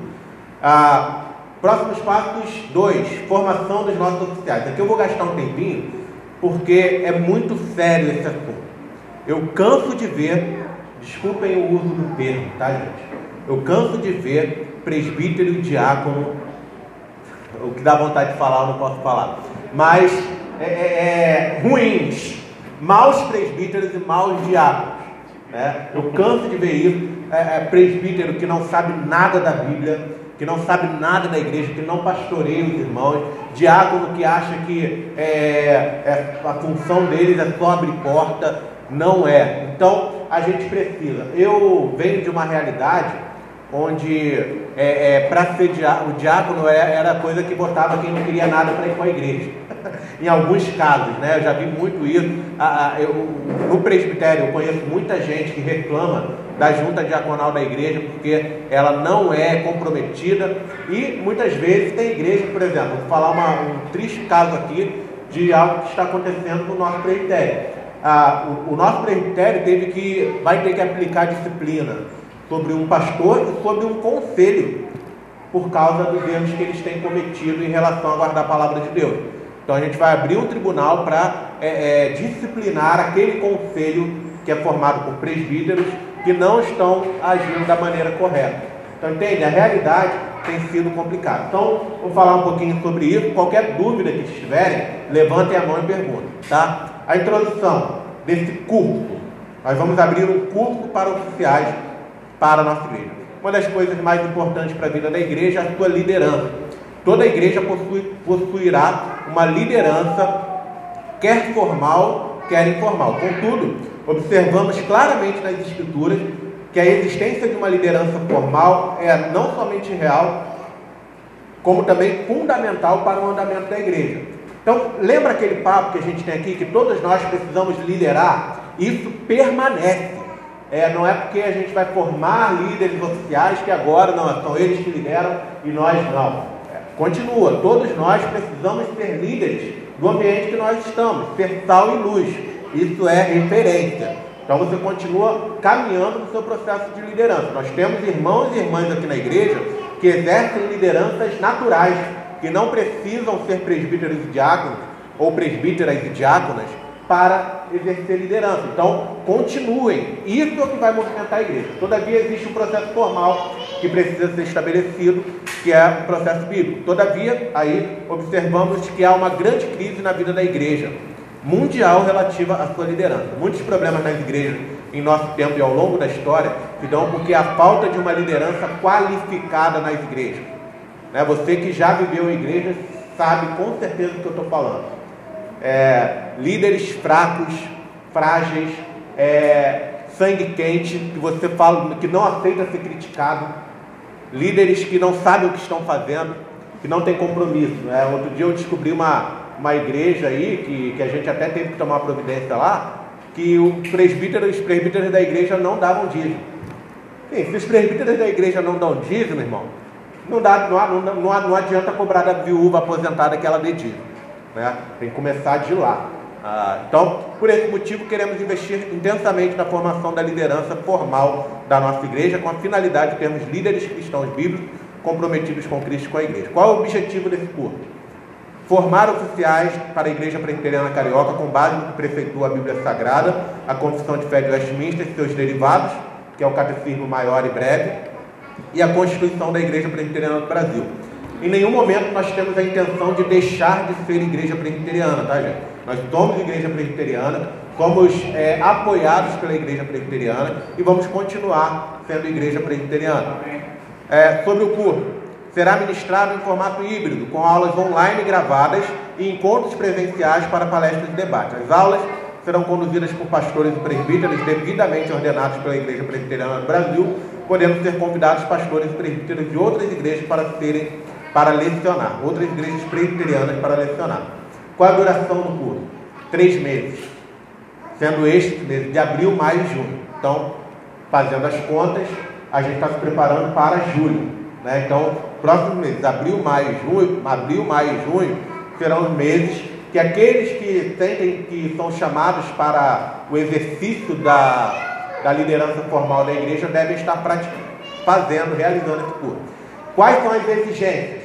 Ah, próximos passos 2, formação dos nossos oficiais. Aqui eu vou gastar um tempinho, porque é muito sério esse assunto. Eu canso de ver, desculpem o uso do termo, tá gente? Eu canso de ver presbítero e diácono, o que dá vontade de falar eu não posso falar, mas é, é, é ruins, maus presbíteros e maus diáconos. Né? Eu canso de ver isso. É, é, presbítero que não sabe nada da Bíblia, que não sabe nada da igreja, que não pastoreia os irmãos, diácono que acha que é, é, a função deles é só abrir porta, não é. Então a gente precisa. Eu venho de uma realidade onde é, é para ser diácono, o diácono era coisa que botava quem não queria nada para ir com a igreja. em alguns casos, né? Eu já vi muito isso. Eu, no presbitério eu conheço muita gente que reclama da junta diaconal da igreja porque ela não é comprometida e muitas vezes tem igreja, por exemplo, vou falar uma, um triste caso aqui de algo que está acontecendo no nosso presbitério. O, o nosso presbitério teve que vai ter que aplicar disciplina sobre um pastor e sobre um conselho por causa dos erros que eles têm cometido em relação a guardar a palavra de Deus. Então a gente vai abrir um tribunal para é, é, disciplinar aquele conselho que é formado por presbíteros que não estão agindo da maneira correta. Então entende? A realidade tem sido complicada. Então vou falar um pouquinho sobre isso. Qualquer dúvida que tiverem, levantem a mão e perguntem. Tá? A introdução desse curso. Nós vamos abrir um curso para oficiais para a nossa igreja. Uma das coisas mais importantes para a vida da igreja é a sua liderança. Toda igreja possui, possuirá uma liderança, quer formal, quer informal. Contudo, observamos claramente nas Escrituras que a existência de uma liderança formal é não somente real, como também fundamental para o andamento da igreja. Então, lembra aquele papo que a gente tem aqui, que todos nós precisamos liderar? Isso permanece. É, não é porque a gente vai formar líderes oficiais que agora não são eles que lideram e nós não. É, continua, todos nós precisamos ser líderes do ambiente que nós estamos, ser sal e luz. Isso é referência. Então você continua caminhando no seu processo de liderança. Nós temos irmãos e irmãs aqui na igreja que exercem lideranças naturais, que não precisam ser presbíteros e diáconos ou presbíteras e diáconas para exercer liderança. Então, continuem. Isso é o que vai movimentar a igreja. Todavia, existe um processo formal que precisa ser estabelecido, que é o processo bíblico. Todavia, aí observamos que há uma grande crise na vida da igreja mundial relativa à sua liderança. Muitos problemas nas igrejas em nosso tempo e ao longo da história se dão porque a falta de uma liderança qualificada nas igrejas. Né? Você que já viveu em igrejas sabe com certeza do que eu estou falando é, líderes fracos, frágeis, é, sangue quente, que você fala que não aceita ser criticado, líderes que não sabem o que estão fazendo, que não têm compromisso. Né? Outro dia eu descobri uma, uma igreja aí, que, que a gente até teve que tomar providência lá, que o presbítero, os presbíteros da igreja não davam dízimo. Sim, se os presbíteros da igreja não dão dízimo, irmão, não, dá, não, não, não, adianta cobrar da viúva aposentada que ela dízimo. Né? Tem que começar de lá. Ah, então, por esse motivo, queremos investir intensamente na formação da liderança formal da nossa igreja, com a finalidade de termos líderes cristãos bíblicos comprometidos com Cristo e com a igreja. Qual é o objetivo desse curso? Formar oficiais para a Igreja Presbiteriana Carioca com base no que prefeitua a Bíblia Sagrada, a Confissão de Fé de Westminster e seus derivados, que é o Catecismo Maior e Breve, e a Constituição da Igreja Presbiteriana do Brasil. Em nenhum momento nós temos a intenção de deixar de ser igreja presbiteriana, tá, gente? Nós somos igreja presbiteriana, somos é, apoiados pela igreja presbiteriana e vamos continuar sendo igreja presbiteriana. É, sobre o curso, será ministrado em formato híbrido, com aulas online gravadas e encontros presenciais para palestras e debates. As aulas serão conduzidas por pastores e presbíteros devidamente ordenados pela Igreja Presbiteriana do Brasil, podendo ser convidados pastores e presbíteros de outras igrejas para serem para lecionar, outras igrejas presbiterianas para lecionar. Qual a duração do curso? três meses, sendo estes meses de abril, maio e junho. Então, fazendo as contas, a gente está se preparando para julho. Né? Então, próximos meses, abril, maio, junho, abril, maio e junho, serão os meses que aqueles que tentem, que são chamados para o exercício da, da liderança formal da igreja devem estar fazendo, realizando esse curso. Quais são as exigências?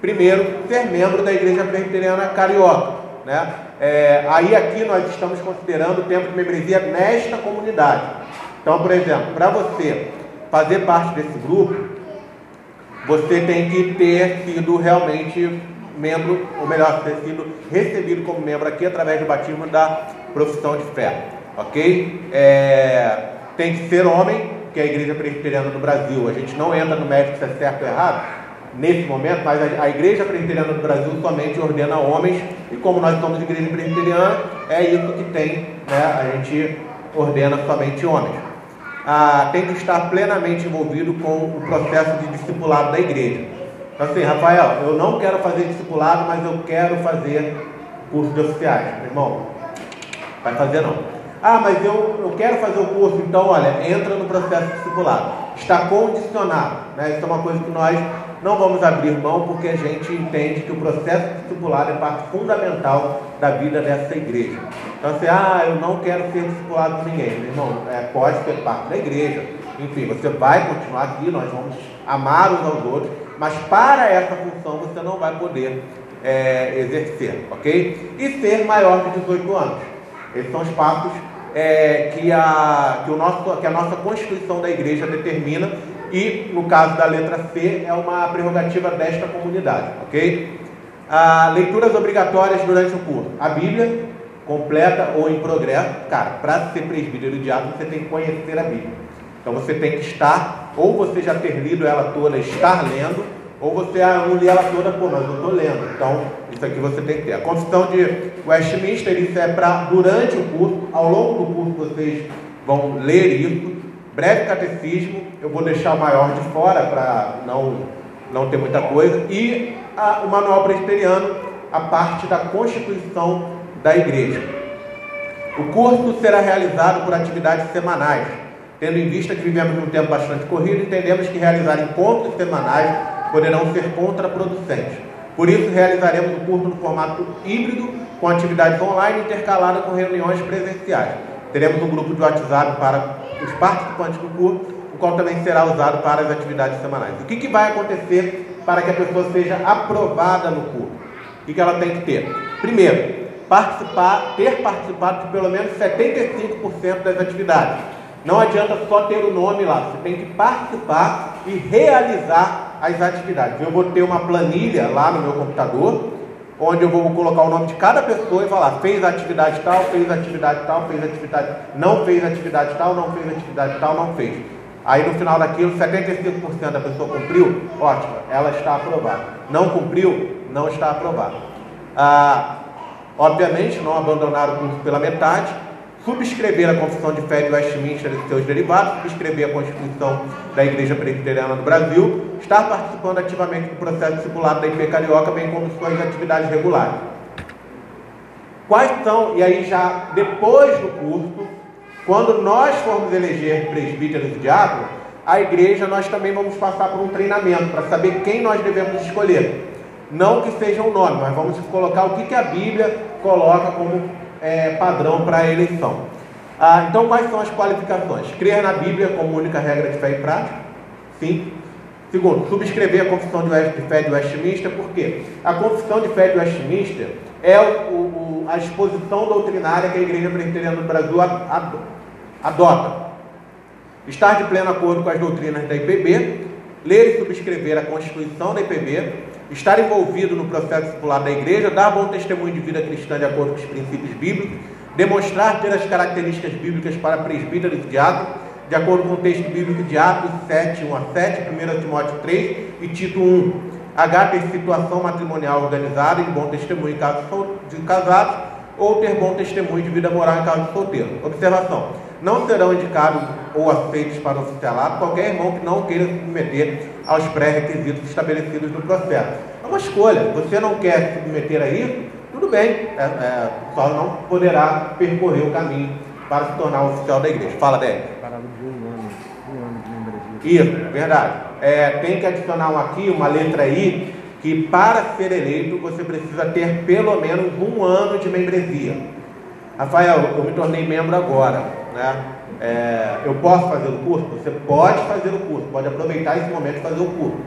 Primeiro, ser membro da Igreja Presbiteriana Carioca. Né? É, aí aqui nós estamos considerando o tempo de membresia nesta comunidade. Então, por exemplo, para você fazer parte desse grupo, você tem que ter sido realmente membro, ou melhor, ter sido recebido como membro aqui através do batismo da profissão de fé, ok? É, tem que ser homem, que é a igreja presbiteriana do Brasil. A gente não entra no mérito se é certo ou errado nesse momento, mas a, a igreja presbiteriana do Brasil somente ordena homens, e como nós somos igreja presbiteriana, é isso que tem, né? A gente ordena somente homens. Ah, tem que estar plenamente envolvido com o processo de discipulado da igreja. Então, assim, Rafael, eu não quero fazer discipulado, mas eu quero fazer curso de oficiais. Irmão, vai fazer não. Ah, mas eu, eu quero fazer o curso, então olha, entra no processo discipulado. Está condicionado. Né? Isso é uma coisa que nós não vamos abrir mão, porque a gente entende que o processo discipulado é parte fundamental da vida dessa igreja. Então, assim, ah, eu não quero ser discipulado ninguém. Meu irmão, é, pode ser parte da igreja. Enfim, você vai continuar aqui, nós vamos amar uns aos outros, mas para essa função você não vai poder é, exercer, ok? E ser maior de 18 anos. Esses são os passos é, que, a, que, o nosso, que a nossa Constituição da Igreja determina e, no caso da letra C, é uma prerrogativa desta comunidade, ok? Ah, leituras obrigatórias durante o curso. A Bíblia, completa ou em progresso. Cara, para ser presbítero de diácono, você tem que conhecer a Bíblia. Então você tem que estar, ou você já ter lido ela toda, estar lendo, ou você ah, não li ela toda, pô, mas eu estou lendo. Então, isso aqui você tem que ter. A Confissão de Westminster, isso é para durante o curso, ao longo do curso vocês vão ler isso. Breve catecismo, eu vou deixar o maior de fora para não, não ter muita coisa. E a, o manual presbiteriano, a parte da Constituição da Igreja. O curso será realizado por atividades semanais. Tendo em vista que vivemos num tempo bastante corrido, entendemos que realizar encontros semanais poderão ser contraproducentes. Por isso, realizaremos o curso no formato híbrido, com atividades online intercaladas com reuniões presenciais. Teremos um grupo de WhatsApp para os participantes do curso, o qual também será usado para as atividades semanais. O que, que vai acontecer para que a pessoa seja aprovada no curso? O que, que ela tem que ter? Primeiro, participar, ter participado de pelo menos 75% das atividades. Não adianta só ter o nome lá, você tem que participar e realizar as atividades. Eu vou ter uma planilha lá no meu computador, onde eu vou colocar o nome de cada pessoa e falar, fez atividade tal, fez atividade tal, fez atividade, não fez atividade tal, não fez atividade tal, não fez. Aí no final daquilo, 75% da pessoa cumpriu, ótimo, ela está aprovada. Não cumpriu, não está aprovada. Ah, obviamente, não abandonar o curso pela metade, subscrever a Confissão de Fé de Westminster e seus derivados, subscrever a Constituição da Igreja Presbiteriana do Brasil, estar participando ativamente do processo discipulado da IP Carioca, bem como suas atividades regulares. Quais são, e aí já depois do curso, quando nós formos eleger presbíteros e diáconos, a igreja nós também vamos passar por um treinamento para saber quem nós devemos escolher. Não que seja um nome, mas vamos colocar o que, que a Bíblia coloca como é, padrão para a eleição. Ah, então, quais são as qualificações? Crer na Bíblia como única regra de fé e prática? Sim. Segundo, subscrever a Confissão de Fé de Westminster, por quê? A Confissão de Fé de Westminster é o, o, a exposição doutrinária que a Igreja Presbiteriana do Brasil adota. Estar de pleno acordo com as doutrinas da IPB, ler e subscrever a Constituição da IPB, estar envolvido no processo discipular da igreja, dar bom testemunho de vida cristã de acordo com os princípios bíblicos, demonstrar ter as características bíblicas para presbíteros e diáconos, de acordo com o texto bíblico de Atos 7, 1 a 7, 1 Timóteo 3 e Tito 1. H ter situação matrimonial organizada e bom testemunho em caso de casados, ou ter bom testemunho de vida moral em caso de solteiro. Observação: não serão indicados ou aceitos para oficialato qualquer irmão que não queira se submeter aos pré-requisitos estabelecidos no processo. É uma escolha. Você não quer se submeter a isso? Tudo bem, é, é, só não poderá percorrer o caminho para se tornar oficial da igreja. Fala, Débora. Parado de um ano, um ano de membresia. Isso, verdade. É, tem que adicionar um aqui, uma letra I, que para ser eleito você precisa ter pelo menos um ano de membresia. Rafael, eu me tornei membro agora, né? É, eu posso fazer o curso? Você pode fazer o curso, pode aproveitar esse momento e fazer o curso.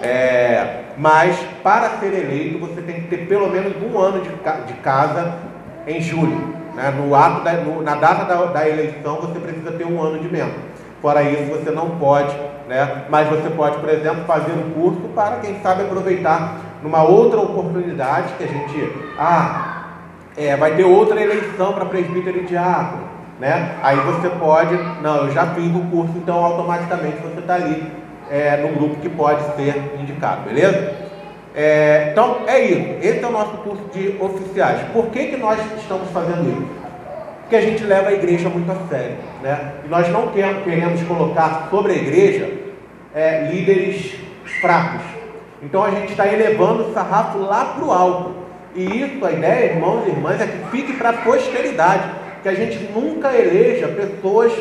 É, mas para ser eleito você tem que ter pelo menos um ano de, de casa em julho. Né? No ato da, no, na data da, da eleição você precisa ter um ano de membro. Fora isso você não pode, né? Mas você pode, por exemplo, fazer um curso para quem sabe aproveitar numa outra oportunidade que a gente ah é, vai ter outra eleição para presbítero e diácono, né? Aí você pode, não, eu já fiz o curso, então automaticamente você está ali é, no grupo que pode ser indicado, beleza? É, então é isso. Esse é o nosso curso de oficiais. Por que, que nós estamos fazendo isso? Porque a gente leva a igreja muito a sério, né? E nós não queremos colocar sobre a igreja é, líderes fracos. Então a gente está elevando o sarrafo lá para o alto. E isso, a ideia, irmãos e irmãs, é que fique para a posteridade. Que a gente nunca eleja pessoas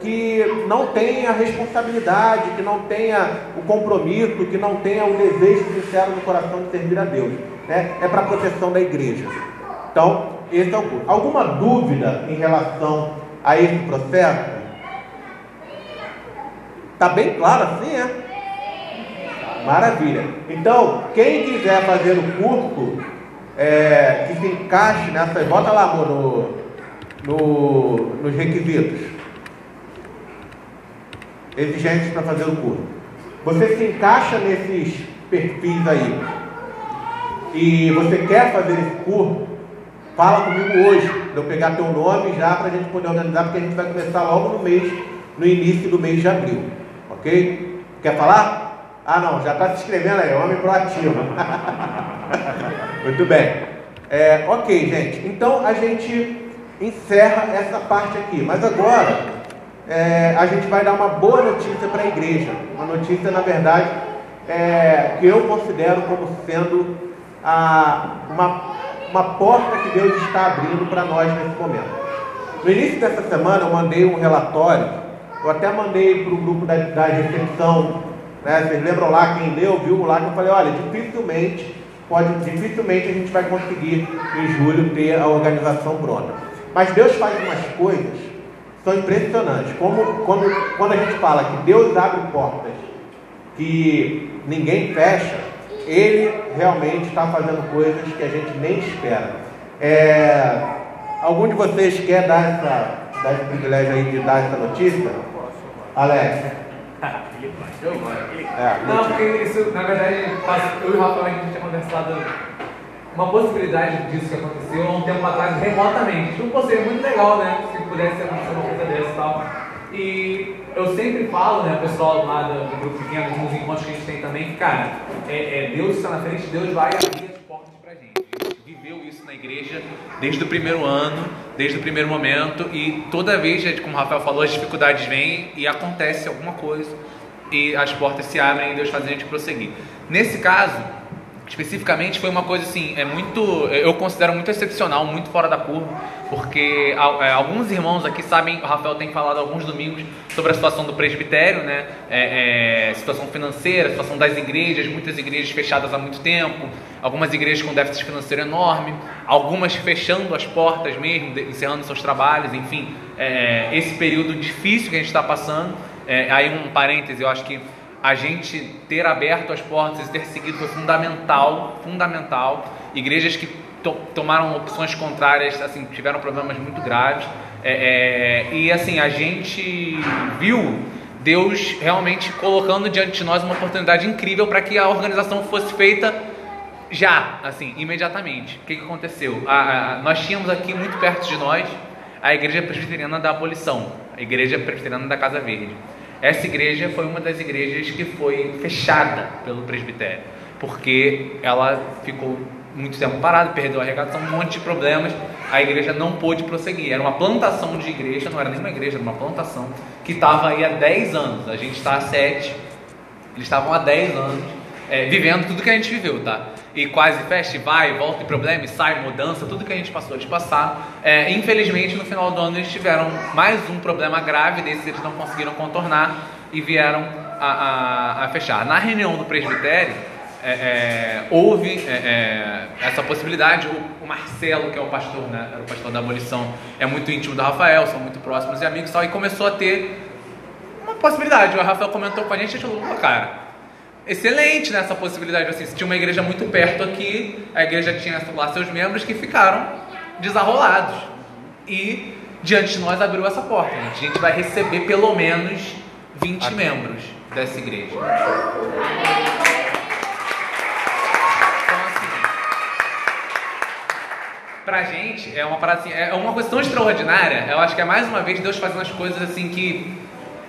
que não tenha responsabilidade, que não tenha o compromisso, que não tenha o desejo sincero no coração de servir a Deus. Né? É para a proteção da igreja. Então, esse é o curso. Alguma dúvida em relação a esse processo? Está bem claro assim, é? Maravilha. Então, quem quiser fazer o curso é, que se encaixe nessa. Bota lá, amor, no, no, nos requisitos exigentes para fazer o curso. Você se encaixa nesses perfis aí e você quer fazer esse curso, fala comigo hoje, para eu pegar teu nome já para a gente poder organizar, porque a gente vai começar logo no mês, no início do mês de abril. Ok? Quer falar? Ah não, já está se inscrevendo aí, homem proativo. Muito bem. É, ok, gente. Então a gente encerra essa parte aqui. Mas agora é, a gente vai dar uma boa notícia para a igreja. Uma notícia, na verdade, é, que eu considero como sendo a, uma, uma porta que Deus está abrindo para nós nesse momento. No início dessa semana, eu mandei um relatório, eu até mandei para o grupo da, da recepção. Né? Vocês lembram lá, quem leu, viu lá, que eu falei: olha, dificilmente, pode, dificilmente a gente vai conseguir em julho ter a organização pronta. Mas Deus faz umas coisas são impressionantes. Como quando, quando a gente fala que Deus abre portas que ninguém fecha, Ele realmente está fazendo coisas que a gente nem espera. É, algum de vocês quer dar, essa, dar esse privilégio aí de dar essa notícia? Alex. É, não, porque isso, na verdade, eu e o Rafael a gente tinha conversado uma possibilidade disso que aconteceu há um tempo atrás remotamente. Então, pô, seria muito legal, né? Se pudesse acontecer uma coisa dessa e tal. E eu sempre falo, né, pessoal lá do, do grupo pequeno, nos encontros que a gente tem também, que, cara, é, é, Deus está na frente, Deus vai abrir as portas pra gente. A gente viveu isso na igreja desde o primeiro ano, desde o primeiro momento, e toda vez, como o Rafael falou, as dificuldades vêm e acontece alguma coisa, e as portas se abrem e Deus faz a gente prosseguir. Nesse caso, especificamente foi uma coisa assim, é muito, eu considero muito excepcional, muito fora da curva, porque é, alguns irmãos aqui sabem, o Rafael tem falado alguns domingos sobre a situação do presbitério, né, é, é, situação financeira, situação das igrejas, muitas igrejas fechadas há muito tempo, algumas igrejas com déficit financeiro enorme, algumas fechando as portas mesmo, encerrando seus trabalhos, enfim, é, esse período difícil que a gente está passando, é, aí um parêntese, eu acho que a gente ter aberto as portas e ter seguido foi fundamental, fundamental. Igrejas que to tomaram opções contrárias, assim, tiveram problemas muito graves. É, é, e assim, a gente viu Deus realmente colocando diante de nós uma oportunidade incrível para que a organização fosse feita já, assim, imediatamente. O que, que aconteceu? A, a, nós tínhamos aqui muito perto de nós a igreja presbiteriana da abolição, a igreja presbiteriana da Casa Verde. Essa igreja foi uma das igrejas que foi fechada pelo presbitério, porque ela ficou muito tempo parada, perdeu a arrecadação, um monte de problemas, a igreja não pôde prosseguir. Era uma plantação de igreja, não era nem uma igreja, era uma plantação que estava aí há 10 anos. A gente está há 7, eles estavam há 10 anos é, vivendo tudo que a gente viveu, tá? e quase fecha, e vai, volta e problema, e sai, mudança, tudo que a gente passou, eles passaram. É, infelizmente, no final do ano, eles tiveram mais um problema grave, desses eles não conseguiram contornar e vieram a, a, a fechar. Na reunião do presbitério, é, é, houve é, é, essa possibilidade. O, o, Marcelo, que é o pastor, né, era o pastor da abolição, é muito íntimo do Rafael, são muito próximos e amigos, e começou a ter uma possibilidade. O Rafael comentou com a gente, gente falou, cara, excelente nessa possibilidade. Assim, se tinha uma igreja muito perto aqui, a igreja tinha lá seus membros que ficaram desarrolados. E diante de nós abriu essa porta. Gente. A gente vai receber pelo menos 20 Amém. membros dessa igreja. Então, assim, pra gente é uma parada assim, é uma coisa tão extraordinária. Eu acho que é mais uma vez Deus fazendo as coisas assim que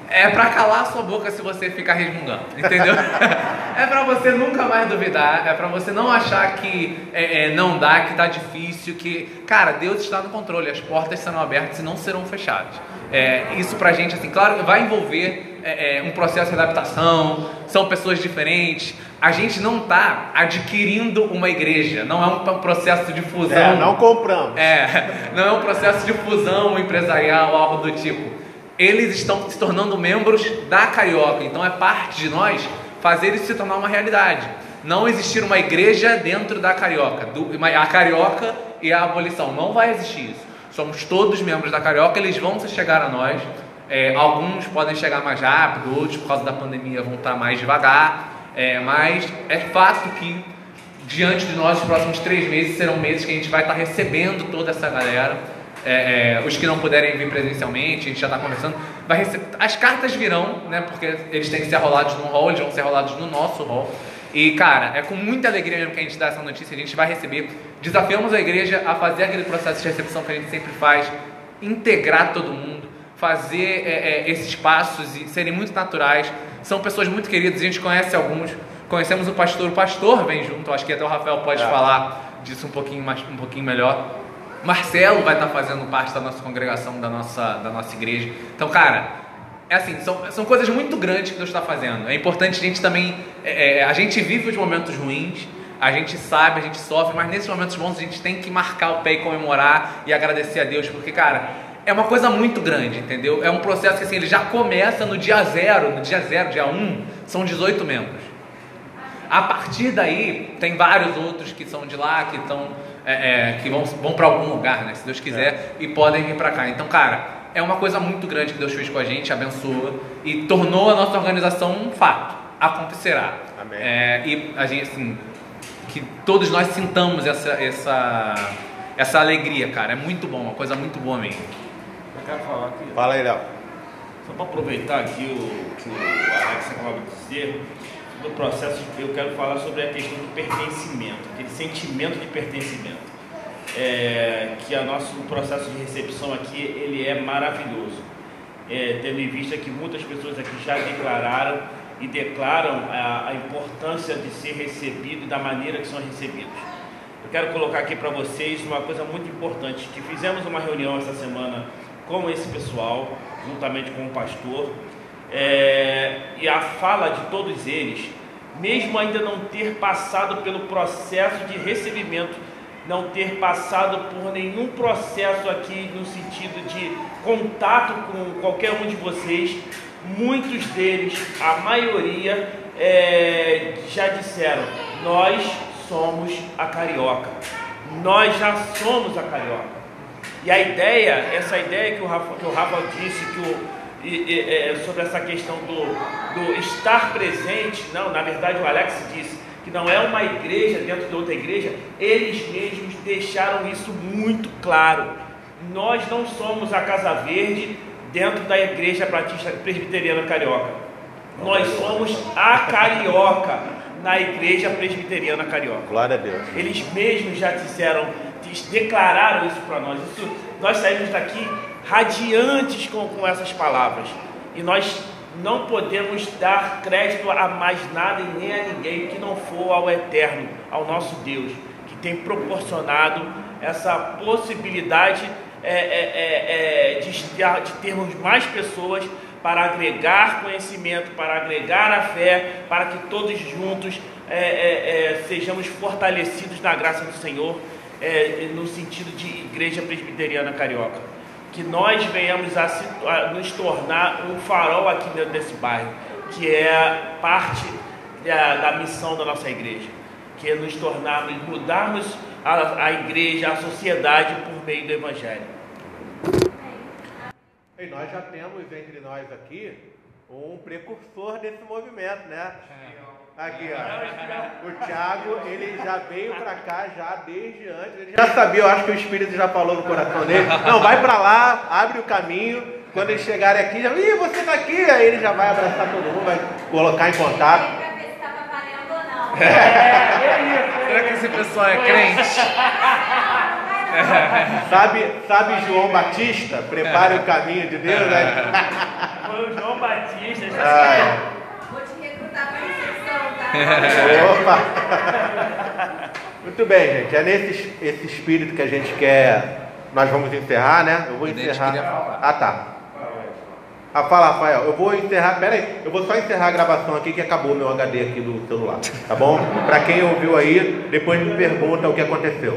é para calar a sua boca se você ficar resmungando, entendeu? é para você nunca mais duvidar, é para você não achar que é, é, não dá, que tá difícil, que, cara, Deus está no controle, as portas serão abertas e não serão fechadas. É, isso pra gente, assim, claro, vai envolver é, é, um processo de adaptação, são pessoas diferentes. A gente não está adquirindo uma igreja, não é um processo de fusão. É, não compramos. É, não é um processo de fusão empresarial, algo do tipo eles estão se tornando membros da Carioca. Então é parte de nós fazer isso se tornar uma realidade. Não existir uma igreja dentro da Carioca. Do, a Carioca e a abolição. Não vai existir isso. Somos todos membros da Carioca, eles vão chegar a nós. É, alguns podem chegar mais rápido, outros, por causa da pandemia, vão estar mais devagar. É, mas é fato que diante de nós, os próximos três meses serão meses que a gente vai estar recebendo toda essa galera é, é, os que não puderem vir presencialmente, a gente já está conversando, vai receber, as cartas virão, né, porque eles têm que ser rolados no hall, eles vão ser rolados no nosso hall. E cara, é com muita alegria mesmo que a gente dá essa notícia, a gente vai receber. Desafiamos a igreja a fazer aquele processo de recepção que a gente sempre faz, integrar todo mundo, fazer é, é, esses passos e serem muito naturais. São pessoas muito queridas, a gente conhece alguns. Conhecemos o pastor, o pastor vem junto, acho que até o Rafael pode é. falar disso um pouquinho, mais, um pouquinho melhor. Marcelo vai estar fazendo parte da nossa congregação, da nossa, da nossa igreja. Então, cara, é assim, são, são coisas muito grandes que Deus está fazendo. É importante a gente também. É, é, a gente vive os momentos ruins, a gente sabe, a gente sofre, mas nesses momentos bons a gente tem que marcar o pé e comemorar e agradecer a Deus, porque, cara, é uma coisa muito grande, entendeu? É um processo que assim, ele já começa no dia zero, no dia zero, dia um, são 18 membros. A partir daí, tem vários outros que são de lá, que estão é, é, que vão, vão para algum lugar, né? Se Deus quiser, é. e podem vir para cá. Então, cara, é uma coisa muito grande que Deus fez com a gente, abençoa e tornou a nossa organização um fato. Acontecerá. Amém. É, e a gente, assim, que todos nós sintamos essa, essa, essa alegria, cara. É muito bom, uma coisa muito boa mesmo. Eu quero falar aqui. Fala aí, Léo. Só para aproveitar aqui o que o Alex acabou de dizer do processo, eu quero falar sobre a questão do pertencimento, aquele sentimento de pertencimento. É, que o nosso processo de recepção aqui ele é maravilhoso, é, tendo em vista que muitas pessoas aqui já declararam e declaram a, a importância de ser recebido e da maneira que são recebidos. Eu quero colocar aqui para vocês uma coisa muito importante, que fizemos uma reunião essa semana com esse pessoal, juntamente com o pastor, é, e a fala de todos eles, mesmo ainda não ter passado pelo processo de recebimento, não ter passado por nenhum processo aqui no sentido de contato com qualquer um de vocês, muitos deles, a maioria, é, já disseram: Nós somos a carioca, nós já somos a carioca. E a ideia, essa ideia que o Rafa, que o Rafa disse, que o e, e, é, sobre essa questão do, do estar presente, não, na verdade o Alex disse que não é uma igreja dentro de outra igreja, eles mesmos deixaram isso muito claro. Nós não somos a Casa Verde dentro da Igreja Batista Presbiteriana Carioca. Nós somos a Carioca na Igreja Presbiteriana Carioca. Glória a Deus. Eles mesmos já disseram, declararam isso para nós. Isso, nós saímos daqui radiantes com, com essas palavras. E nós não podemos dar crédito a mais nada e nem a ninguém que não for ao Eterno, ao nosso Deus, que tem proporcionado essa possibilidade é, é, é, é de, de termos mais pessoas para agregar conhecimento, para agregar a fé, para que todos juntos é, é, sejamos fortalecidos na graça do Senhor, no sentido de igreja presbiteriana carioca. Que nós venhamos a, se, a nos tornar um farol aqui dentro desse bairro, que é parte da, da missão da nossa igreja, que é nos tornarmos, mudarmos a, a igreja, a sociedade por meio do Evangelho. E nós já temos entre nós aqui um precursor desse movimento, né? Aqui, ó. O Thiago, ele já veio para cá já desde antes. Ele já sabia, eu acho que o Espírito já falou no coração dele. Não, vai para lá, abre o caminho. Quando eles chegarem aqui, já, ih, você tá aqui. Aí ele já vai abraçar todo mundo, vai colocar em contato. É, Será que esse pessoal é crente? sabe, sabe João Batista? Prepare o caminho de Deus, né? Foi o João Batista. É. Vou te recrutar para? Opa! Muito bem, gente. É nesse esse espírito que a gente quer. Nós vamos encerrar, né? Eu vou encerrar. Ah, tá. Ah, fala, Rafael. Eu vou encerrar. Pera aí. Eu vou só encerrar a gravação aqui que acabou meu HD aqui do celular. Tá bom? Pra quem ouviu aí, depois me pergunta o que aconteceu.